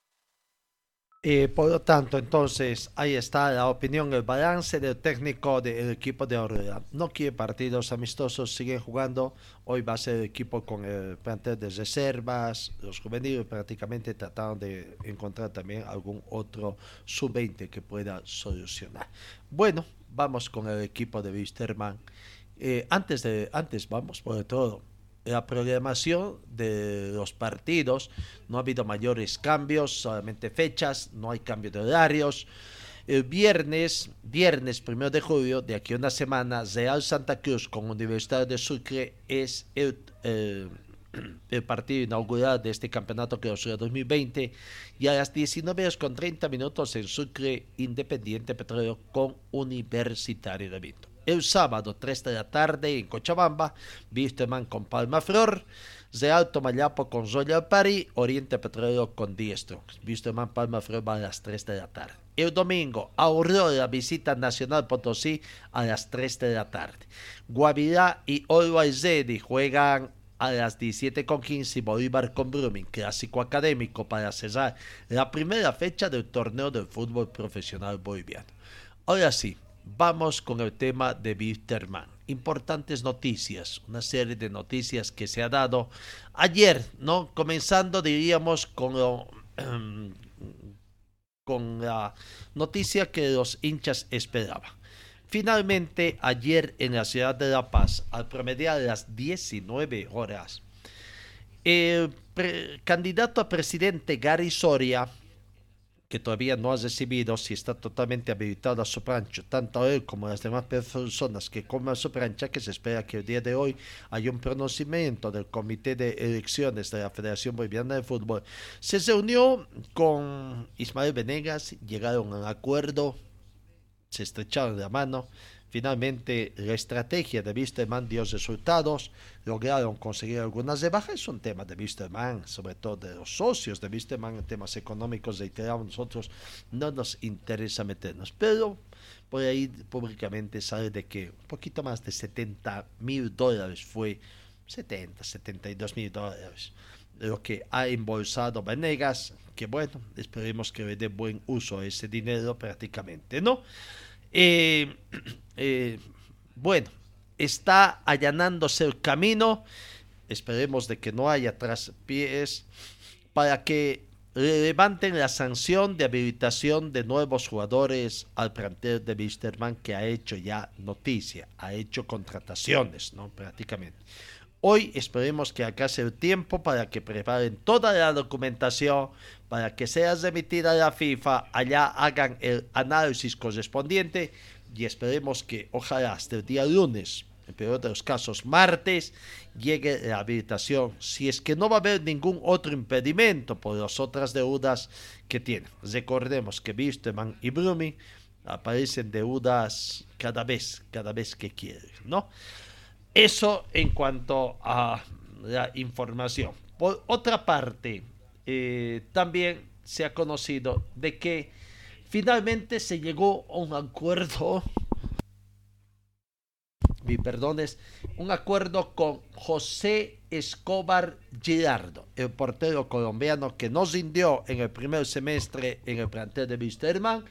Eh, por lo tanto, entonces, ahí está la opinión, el balance del técnico del equipo de Aurora. No quiere partidos amistosos, siguen jugando. Hoy va a ser el equipo con el plantel de reservas, los juveniles prácticamente trataron de encontrar también algún otro sub-20 que pueda solucionar. Bueno, vamos con el equipo de Wisterman. Eh, antes, de, antes, vamos por todo la programación de los partidos. No ha habido mayores cambios, solamente fechas, no hay cambio de horarios. El viernes, viernes primero de julio, de aquí a una semana, Real Santa Cruz con Universidad de Sucre es el, el, el partido inaugural de este campeonato clausura 2020 y a las 19 horas con 30 minutos en Sucre Independiente Petróleo con Universitario de Vinto el sábado 3 de la tarde en Cochabamba, Wisterman con Palma Flor, Real Tomayapo con Royal Party, Oriente Petrolero con Diestro. Wisterman Palma Flor va a las 3 de la tarde. El domingo, Aurora visita Nacional Potosí a las 3 de la tarde. Guavirá y Always Ready juegan a las 17.15 y Bolívar con Brumming, clásico académico para cerrar la primera fecha del torneo del fútbol profesional boliviano. Ahora sí, vamos con el tema de Bitterman. Importantes noticias, una serie de noticias que se ha dado ayer, ¿no? Comenzando, diríamos, um, con la noticia que los hinchas esperaban. Finalmente, ayer en la ciudad de La Paz, al promediar las 19 horas, El candidato a presidente Gary Soria, que todavía no ha recibido si está totalmente habilitado a su rancho, tanto él como las demás personas que comen su rancha, que se espera que el día de hoy haya un pronunciamiento del Comité de Elecciones de la Federación Boliviana de Fútbol, se reunió con Ismael Venegas, llegaron a un acuerdo, se estrecharon la mano, Finalmente, la estrategia de Wisterman dio resultados, lograron conseguir algunas rebajas, es un tema de Wisterman, sobre todo de los socios de Wisterman en temas económicos, reiteramos, nosotros no nos interesa meternos, pero por ahí públicamente sale de que un poquito más de 70 mil dólares fue, 70, 72 mil dólares, lo que ha embolsado Venegas, que bueno, esperemos que le dé buen uso a ese dinero prácticamente, ¿no? Eh, [CLEARS THROAT] eh, bueno, está allanándose el camino, esperemos de que no haya traspiés, para que levanten la sanción de habilitación de nuevos jugadores al plantel de Wisterman que ha hecho ya noticia, ha hecho contrataciones, ¿no? Prácticamente. Hoy esperemos que acá el tiempo para que preparen toda la documentación, para que sea remitida a la FIFA, allá hagan el análisis correspondiente y esperemos que ojalá hasta el día lunes, en peor de los casos martes, llegue la habilitación, si es que no va a haber ningún otro impedimento por las otras deudas que tienen. Recordemos que Bisterman y Brumi aparecen deudas cada vez, cada vez que quieren, ¿no? Eso en cuanto a la información. Por otra parte, eh, también se ha conocido de que finalmente se llegó a un acuerdo, mi perdones, un acuerdo con José Escobar Girardo, el portero colombiano que nos rindió en el primer semestre en el plantel de Wisterman.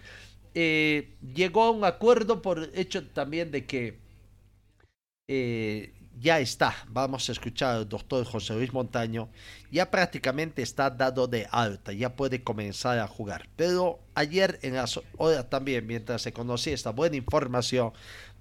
Eh, llegó a un acuerdo por hecho también de que eh, ya está, vamos a escuchar al doctor José Luis Montaño, ya prácticamente está dado de alta, ya puede comenzar a jugar. Pero ayer en las horas también, mientras se conocía esta buena información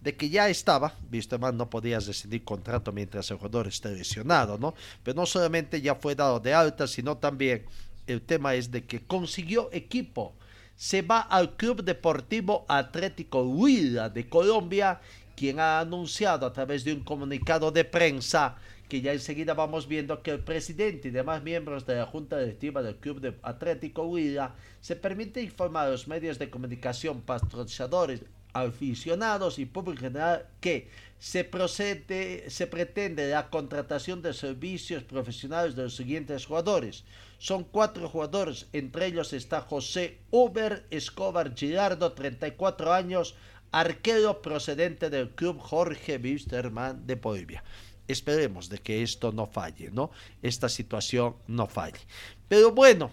de que ya estaba, visto más no podías decidir contrato mientras el jugador esté lesionado, ¿no? Pero no solamente ya fue dado de alta, sino también el tema es de que consiguió equipo. Se va al Club Deportivo Atlético Huila de Colombia quien ha anunciado a través de un comunicado de prensa que ya enseguida vamos viendo que el presidente y demás miembros de la Junta Directiva del Club de Atlético Huila se permite informar a los medios de comunicación, patrocinadores, aficionados y público general que se, procede, se pretende la contratación de servicios profesionales de los siguientes jugadores. Son cuatro jugadores, entre ellos está José Uber Escobar Girardo, 34 años, arquero procedente del club Jorge Wisterman de Bolivia. Esperemos de que esto no falle, ¿no? Esta situación no falle. Pero bueno,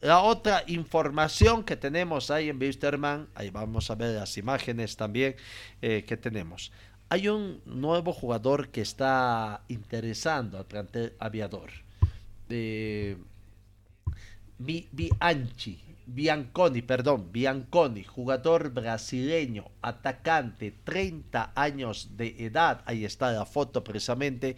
la otra información que tenemos ahí en Wisterman, ahí vamos a ver las imágenes también eh, que tenemos. Hay un nuevo jugador que está interesando al plantel aviador. Eh, Bianchi, Bianconi, perdón, Bianconi, jugador brasileño, atacante, 30 años de edad, ahí está la foto precisamente,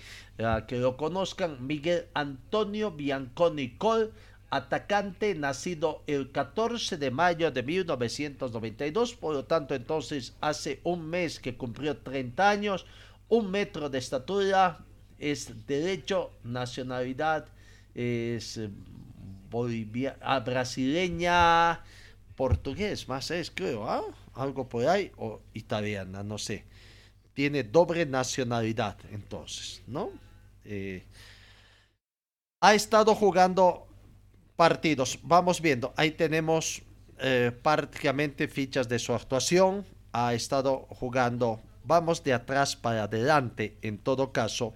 que lo conozcan, Miguel Antonio Bianconi Col, atacante nacido el 14 de mayo de 1992, por lo tanto entonces hace un mes que cumplió 30 años, un metro de estatura, es derecho, nacionalidad, es bolivia, ah, brasileña, portugués, más es, creo, ¿ah? algo por ahí, o italiana, no sé. Tiene doble nacionalidad, entonces, ¿no? Eh, ha estado jugando partidos, vamos viendo, ahí tenemos eh, prácticamente fichas de su actuación, ha estado jugando, vamos de atrás para adelante, en todo caso,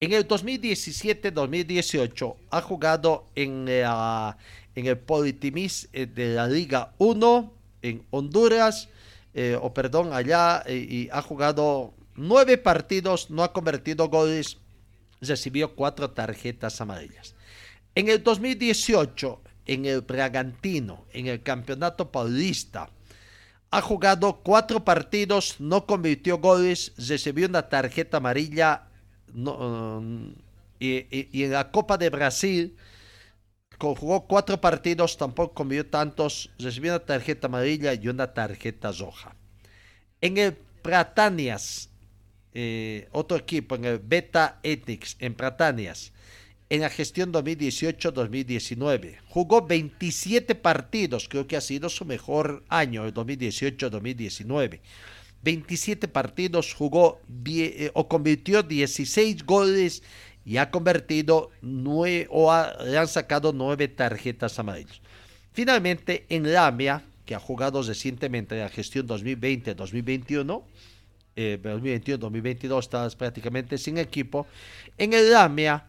en el 2017-2018 ha jugado en, en el Politimis eh, de la Liga 1 en Honduras, eh, o perdón, allá, eh, y ha jugado nueve partidos, no ha convertido goles, recibió cuatro tarjetas amarillas. En el 2018, en el Bragantino, en el Campeonato Paulista, ha jugado cuatro partidos, no convirtió goles, recibió una tarjeta amarilla no, Y, y- en la Copa de Brasil jugó cuatro partidos, tampoco comió tantos, recibió una tarjeta amarilla y una tarjeta roja. En el Pratanias, eh, otro equipo, en el Beta Ethics, en Pratanias, en la gestión 2018-2019. Jugó 27 partidos, creo que ha sido su mejor año, el 2018-2019. 27 partidos jugó eh, o convirtió 16 goles y ha convertido nueve, o ha- le han sacado 9 tarjetas amarillas. Finalmente, en Lamia, que ha jugado recientemente en la gestión 2020-2021, eh, 2021-2022 está prácticamente sin equipo, en el Lamia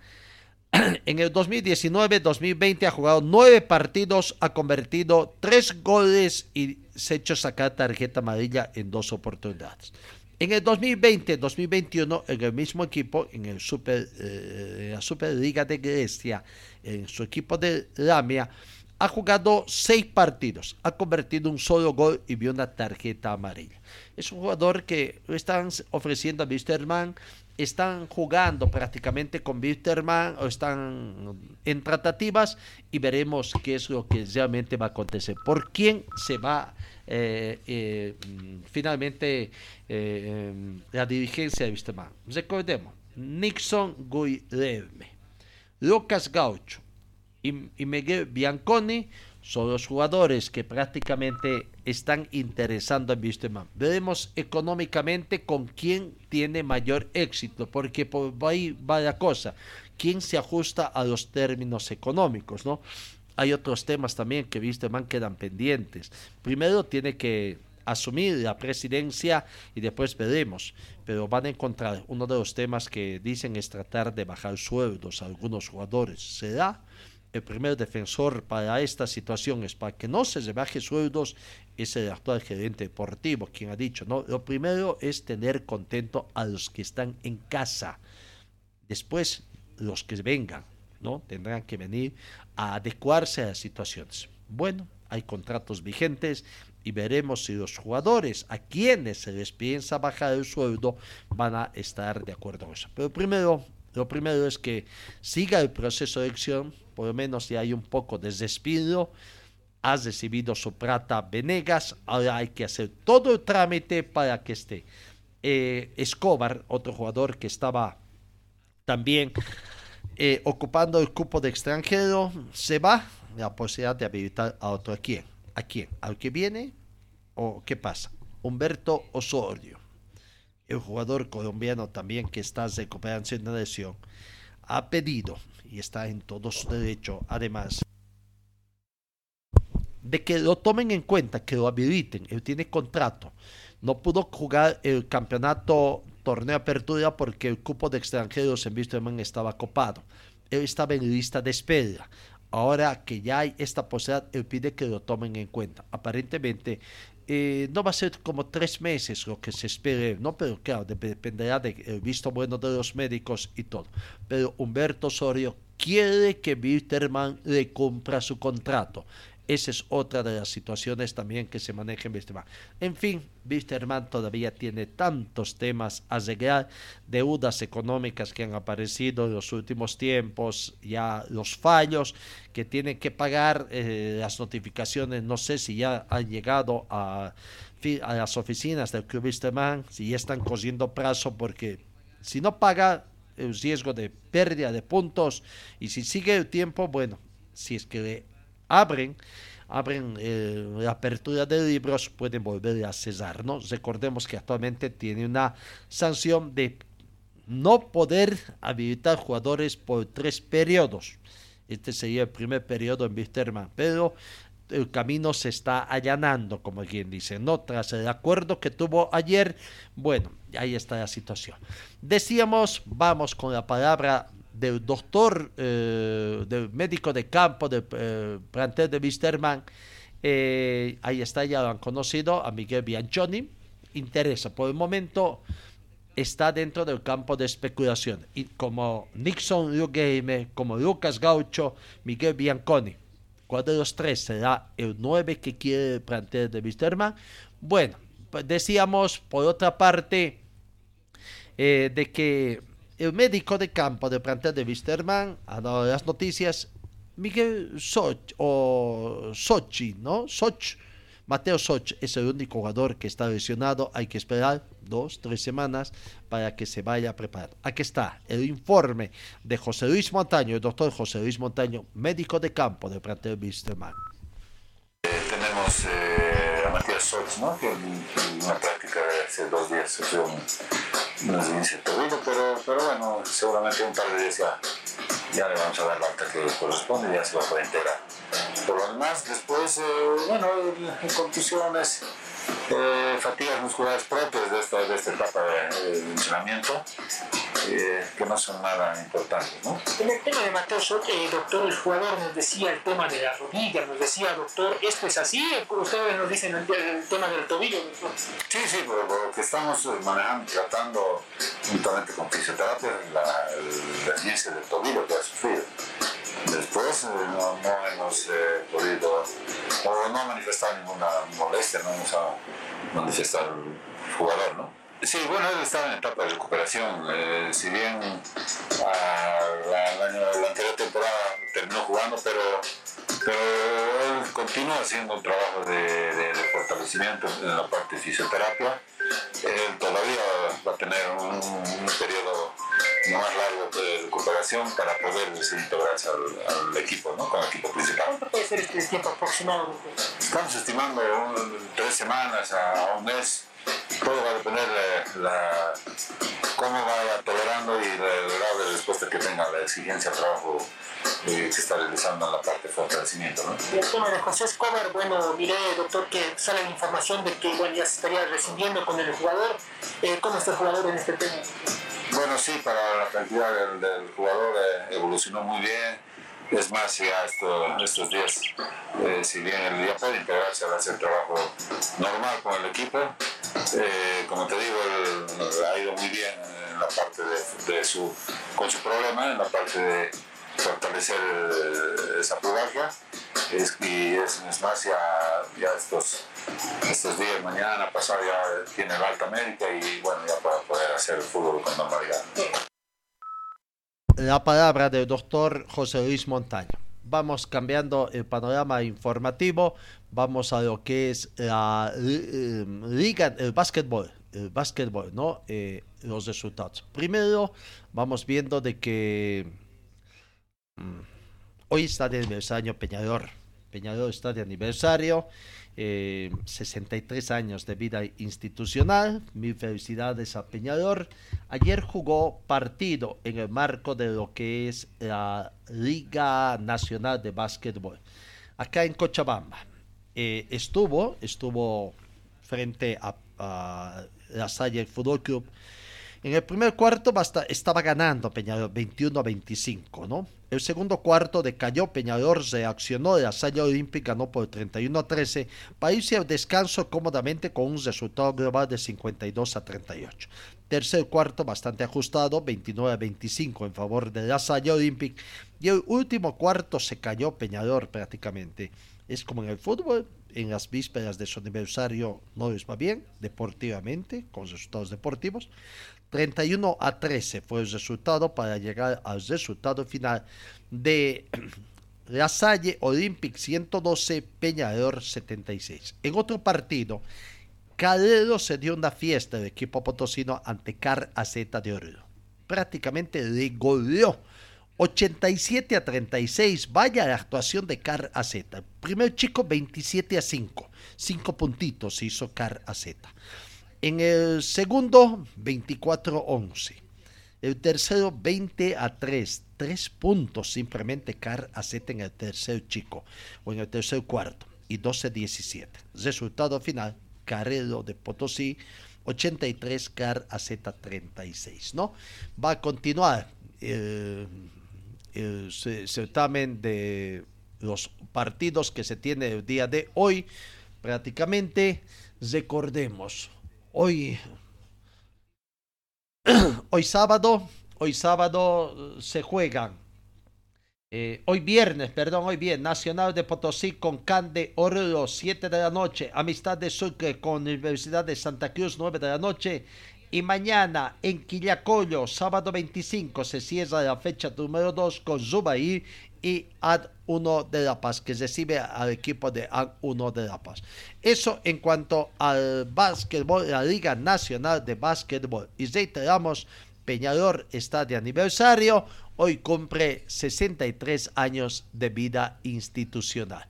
[CLEARS THROAT] en el 2019-2020 ha jugado nueve partidos, ha convertido tres goles y se ha hecho sacar tarjeta amarilla en dos oportunidades. En el 2020-2021, en el mismo equipo, en el eh, la Superliga de Grecia, en su equipo de Lamia, ha jugado seis partidos, ha convertido un solo gol y vio una tarjeta amarilla. Es un jugador que están ofreciendo a Wisterman, están jugando prácticamente con Wisterman o están en tratativas y veremos qué es lo que realmente va a acontecer. ¿Por quién se va eh, eh, finalmente eh, eh, la dirigencia de Wisterman? Recordemos, Nixon Guilherme, Lucas Gaucho, y Miguel Bianconi son los jugadores que prácticamente están interesando a Wisterman. Veremos económicamente con quién tiene mayor éxito, porque por ahí va la cosa. ¿Quién se ajusta a los términos económicos, no? Hay otros temas también que Wisterman quedan pendientes. Primero tiene que asumir la presidencia y después veremos. Pero van a encontrar uno de los temas que dicen es tratar de bajar sueldos a algunos jugadores. ¿Será? El primer defensor para esta situación es para que no se rebaje sueldos es el actual gerente deportivo quien ha dicho no lo primero es tener contento a los que están en casa. Después los que vengan no tendrán que venir a adecuarse a las situaciones. Bueno hay contratos vigentes y veremos si los jugadores a quienes se les piensa bajar el sueldo van a estar de acuerdo con eso. Pero primero lo primero es que siga el proceso de elección, por lo menos si hay un poco de despido. Has recibido su plata Venegas, ahora hay que hacer todo el trámite para que esté. Eh, Escobar, otro jugador que estaba también eh, ocupando el cupo de extranjero, se va la posibilidad de habilitar a otro. ¿A quién? ¿A quién? ¿Al que viene? ¿O qué pasa? Humberto Osorio el jugador colombiano también que está recuperándose de una lesión, ha pedido, y está en todo su derecho, además, de que lo tomen en cuenta, que lo habiliten. Él tiene contrato. No pudo jugar el campeonato torneo apertura porque el cupo de extranjeros en Wisterman estaba copado. Él estaba en lista de espera. Ahora que ya hay esta posibilidad, él pide que lo tomen en cuenta. Aparentemente, eh, no va a ser como tres meses lo que se espere, ¿no? Pero claro, dep- dependerá del visto bueno de los médicos y todo. Pero Humberto Osorio quiere que Bitterman le cumpla su contrato. Esa es otra de las situaciones también que se maneja en Wisterman. En fin, Wisterman todavía tiene tantos temas a arreglar, deudas económicas que han aparecido en los últimos tiempos, ya los fallos que tienen que pagar, eh, las notificaciones, no sé si ya han llegado a, las oficinas del Club Wisterman, si ya están cogiendo plazo, porque si no paga, el riesgo de pérdida de puntos, y si sigue el tiempo, bueno, si es que abren, abren eh, la apertura de libros, pueden volver a cesar, ¿no? Recordemos que actualmente tiene una sanción de no poder habilitar jugadores por tres periodos. Este sería el primer periodo en Wisterman, pero el camino se está allanando, como quien dice, ¿no? Tras el acuerdo que tuvo ayer, bueno, ahí está la situación. Decíamos, vamos con la palabra del doctor, eh, del médico de campo del eh, plantel de Wisterman. Eh, ahí está, ya lo han conocido, a Miguel Bianchoni. Interesa, por el momento está dentro del campo de especulación. Y como Nixon Lugeime, como Lucas Gaucho, Miguel Bianconi. ¿Cuál de los tres será el 9 que quiere el plantel de Wisterman? Bueno, pues decíamos por otra parte eh, de que el médico de campo del plantel de Wisterman ha dado las noticias. Miguel Soch, o Sochi, ¿no? Soch, Mateo Soch es el único jugador que está lesionado. Hay que esperar dos, tres semanas para que se vaya a preparar. Aquí está el informe de José Luis Montaño, el doctor José Luis Montaño, médico de campo del plantel Wisterman. tenemos eh, a Matías Soch, ¿no? que en una práctica de hace dos días sufrió esguince de tobillo, pero, pero bueno, seguramente un par de días ya, le vamos a dar la alta que corresponde y ya se va a poder integrar. Por lo demás, después, eh, bueno, en contusiones, eh, fatigas musculares propias de esta, de esta etapa de, de entrenamiento, eh, que no son nada importantes, ¿no? En el tema de Mateo Soto, eh, doctor, el jugador nos decía el tema de la rodilla, nos decía, doctor, ¿esto es así? Ustedes nos dicen el, el tema del tobillo. ¿no? Sí, sí, por lo que estamos manejando, tratando juntamente con fisioterapia, la, el, la esguince del tobillo que ha sufrido. Después eh, no, hemos eh, podido, o no ha manifestado ninguna molestia, no hemos a manifestado el jugador, ¿no? Sí, bueno, él estaba en etapa de recuperación. Eh, si bien ah, la, anterior temporada terminó jugando, pero, pero él continúa haciendo un trabajo de, fortalecimiento en la parte de fisioterapia. Él todavía va a tener un periodo más largo de recuperación para poder integrarse al, al, equipo, ¿no? con el equipo principal. ¿Cuánto puede ser este tiempo aproximado? Estamos estimando un, tres semanas a, a un mes todo va a depender de la, cómo vaya tolerando y el grado de respuesta que tenga la exigencia de trabajo eh, que está realizando en la parte de fortalecimiento. ¿no? Y el tema de José Escobar, bueno, miré, doctor, que sale la información de que bueno, ya se estaría rescindiendo con el jugador. Eh, ¿Cómo está el jugador en este tema? Bueno, sí, para la cantidad del, del jugador eh, evolucionó muy bien. Es más, ya esto, estos días, eh, si bien él ya puede integrarse a hacer trabajo normal con el equipo, eh, como te digo, ha ido muy bien en la parte de, de su, con su problema, en la parte de fortalecer eh, esa pubalgia. Es, y es, es más, ya, ya estos, estos días, mañana, pasado, ya tiene la alta médica y bueno, ya para poder hacer el fútbol con normalidad. La palabra del doctor José Luis Montaño. Vamos cambiando el panorama informativo, vamos a lo que es la eh, liga, el básquetbol, el básquetbol, ¿no? Eh, los resultados. Primero, vamos viendo de que mm, hoy está de aniversario Peñador. Peñador está de aniversario. Eh, 63 años de vida institucional. Mil felicidades a Peñador. Ayer jugó partido en el marco de lo que es la Liga Nacional de Básquetbol. Acá en Cochabamba. Eh, estuvo, estuvo frente a, a la Salle Fútbol Club. En el primer cuarto estaba ganando Peñador 21 a 25, ¿no? El segundo cuarto decayó, Peñador reaccionó, la Salle Olímpica ganó por 31 a 13 para irse al descanso cómodamente con un resultado global de 52 a 38. Tercer cuarto bastante ajustado, 29 a 25 en favor de la Salle Olímpica y el último cuarto se cayó Peñador prácticamente. Es como en el fútbol, en las vísperas de su aniversario no les va bien deportivamente, con resultados deportivos. 31 a 13 fue el resultado para llegar al resultado final de [CLEARS THROAT] La Salle Olympic 112, Peñador 76. En otro partido, Calero se dio una fiesta del equipo potosino ante Car AZ de Oro. Prácticamente le goleó 87 a 36. Vaya la actuación de Car AZ. Primer chico 27 a 5. 5 puntitos hizo Car AZ. En el segundo 24 a 11. El tercero 20 a 3. 3 puntos simplemente Car AZ en el tercer chico. O en el tercer cuarto. Y 12 a 17. Resultado final. Carrero de Potosí 83, Car AZ 36. ¿no? Va a continuar. Eh, el certamen de los partidos que se tiene el día de hoy. Prácticamente, recordemos, hoy, [CLEARS THROAT] hoy sábado, hoy sábado se juegan. Eh, hoy viernes, perdón, hoy viernes, Nacional de Potosí con Cande Oro, 7 de la noche. Amistad de Sucre con Universidad de Santa Cruz, 9 de la noche. Y mañana en Quillacollo, sábado 25, se cierra la fecha número 2 con Zubaí y Ad 1 de La Paz, que recibe al equipo de Ad 1 de La Paz. Eso en cuanto al básquetbol, la Liga Nacional de Básquetbol. Y reiteramos, Peñador está de aniversario, hoy cumple 63 años de vida institucional.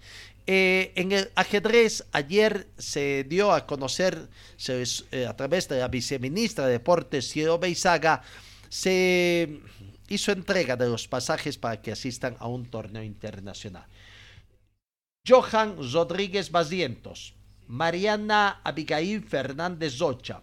Eh, en el ajedrez ayer se dio a conocer eh, a través de la viceministra de Deportes, Cielo Beizaga, se hizo entrega de los pasajes para que asistan a un torneo internacional. Johan Rodríguez Bazientos, Mariana Abigail Fernández Zocha,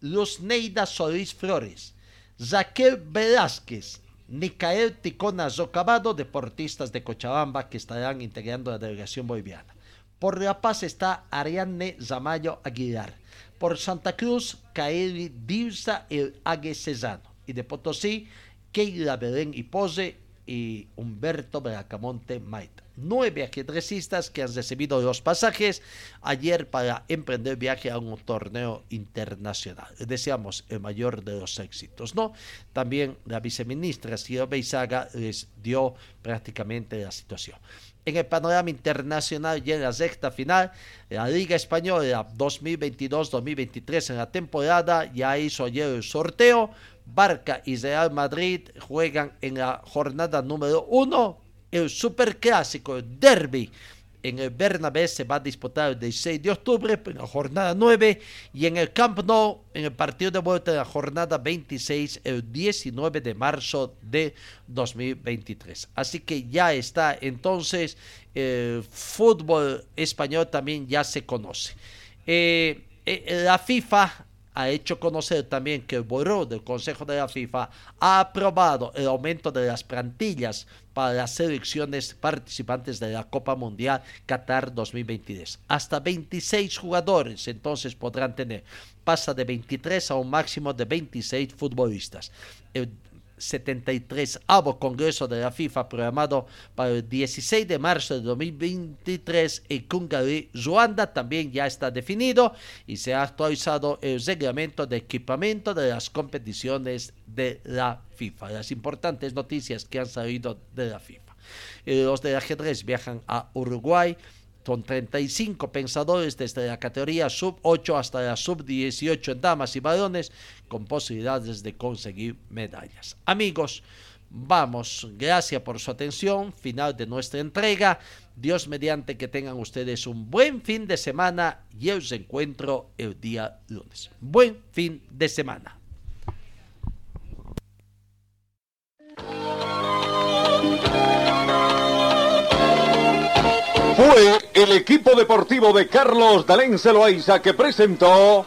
Luz Neida Solís Flores, Raquel Velázquez, Nicael Ticona Zocabado, deportistas de Cochabamba que estarán integrando la delegación boliviana. Por La Paz está Ariane Zamayo Aguilar. Por Santa Cruz, Kaeli Dirza El Ague Cesano. Y de Potosí, Keila Belén y Pose y Humberto Bracamonte Maita. Nueve ajedrecistas que han recibido los pasajes ayer para emprender viaje a un torneo internacional. Deseamos el mayor de los éxitos, ¿no? También la viceministra Ciro Beizaga les dio prácticamente la situación. En el panorama internacional y en la sexta final, la Liga Española 2022-2023 en la temporada ya hizo ayer el sorteo Barca y Real Madrid juegan en la jornada número uno el superclásico, el derby. En el Bernabé se va a disputar el 6 de octubre, en la jornada 9, y en el Camp Nou, en el partido de vuelta de la jornada 26, el 19 de marzo de 2023. Así que ya está entonces el fútbol español también ya se conoce. Eh, eh, la FIFA ha hecho conocer también que el Buró del Consejo de la FIFA ha aprobado el aumento de las plantillas para las selecciones participantes de la Copa Mundial Qatar 2023. Hasta 26 jugadores entonces podrán tener. Pasa de 23 a un máximo de 26 futbolistas. 73 Congreso de la FIFA programado para el 16 de marzo de 2023 en Kungali, Ruanda, también ya está definido y se ha actualizado el reglamento de equipamiento de las competiciones de la FIFA. Las importantes noticias que han salido de la FIFA. Eh, los de ajedrez viajan a Uruguay con 35 pensadores desde la categoría sub 8 hasta la sub 18 en damas y varones con posibilidades de conseguir medallas. Amigos, vamos, gracias por su atención, final de nuestra entrega. Dios mediante que tengan ustedes un buen fin de semana y os encuentro el día lunes. Buen fin de semana. Fue el equipo deportivo de Carlos Dalén Celoaiza que presentó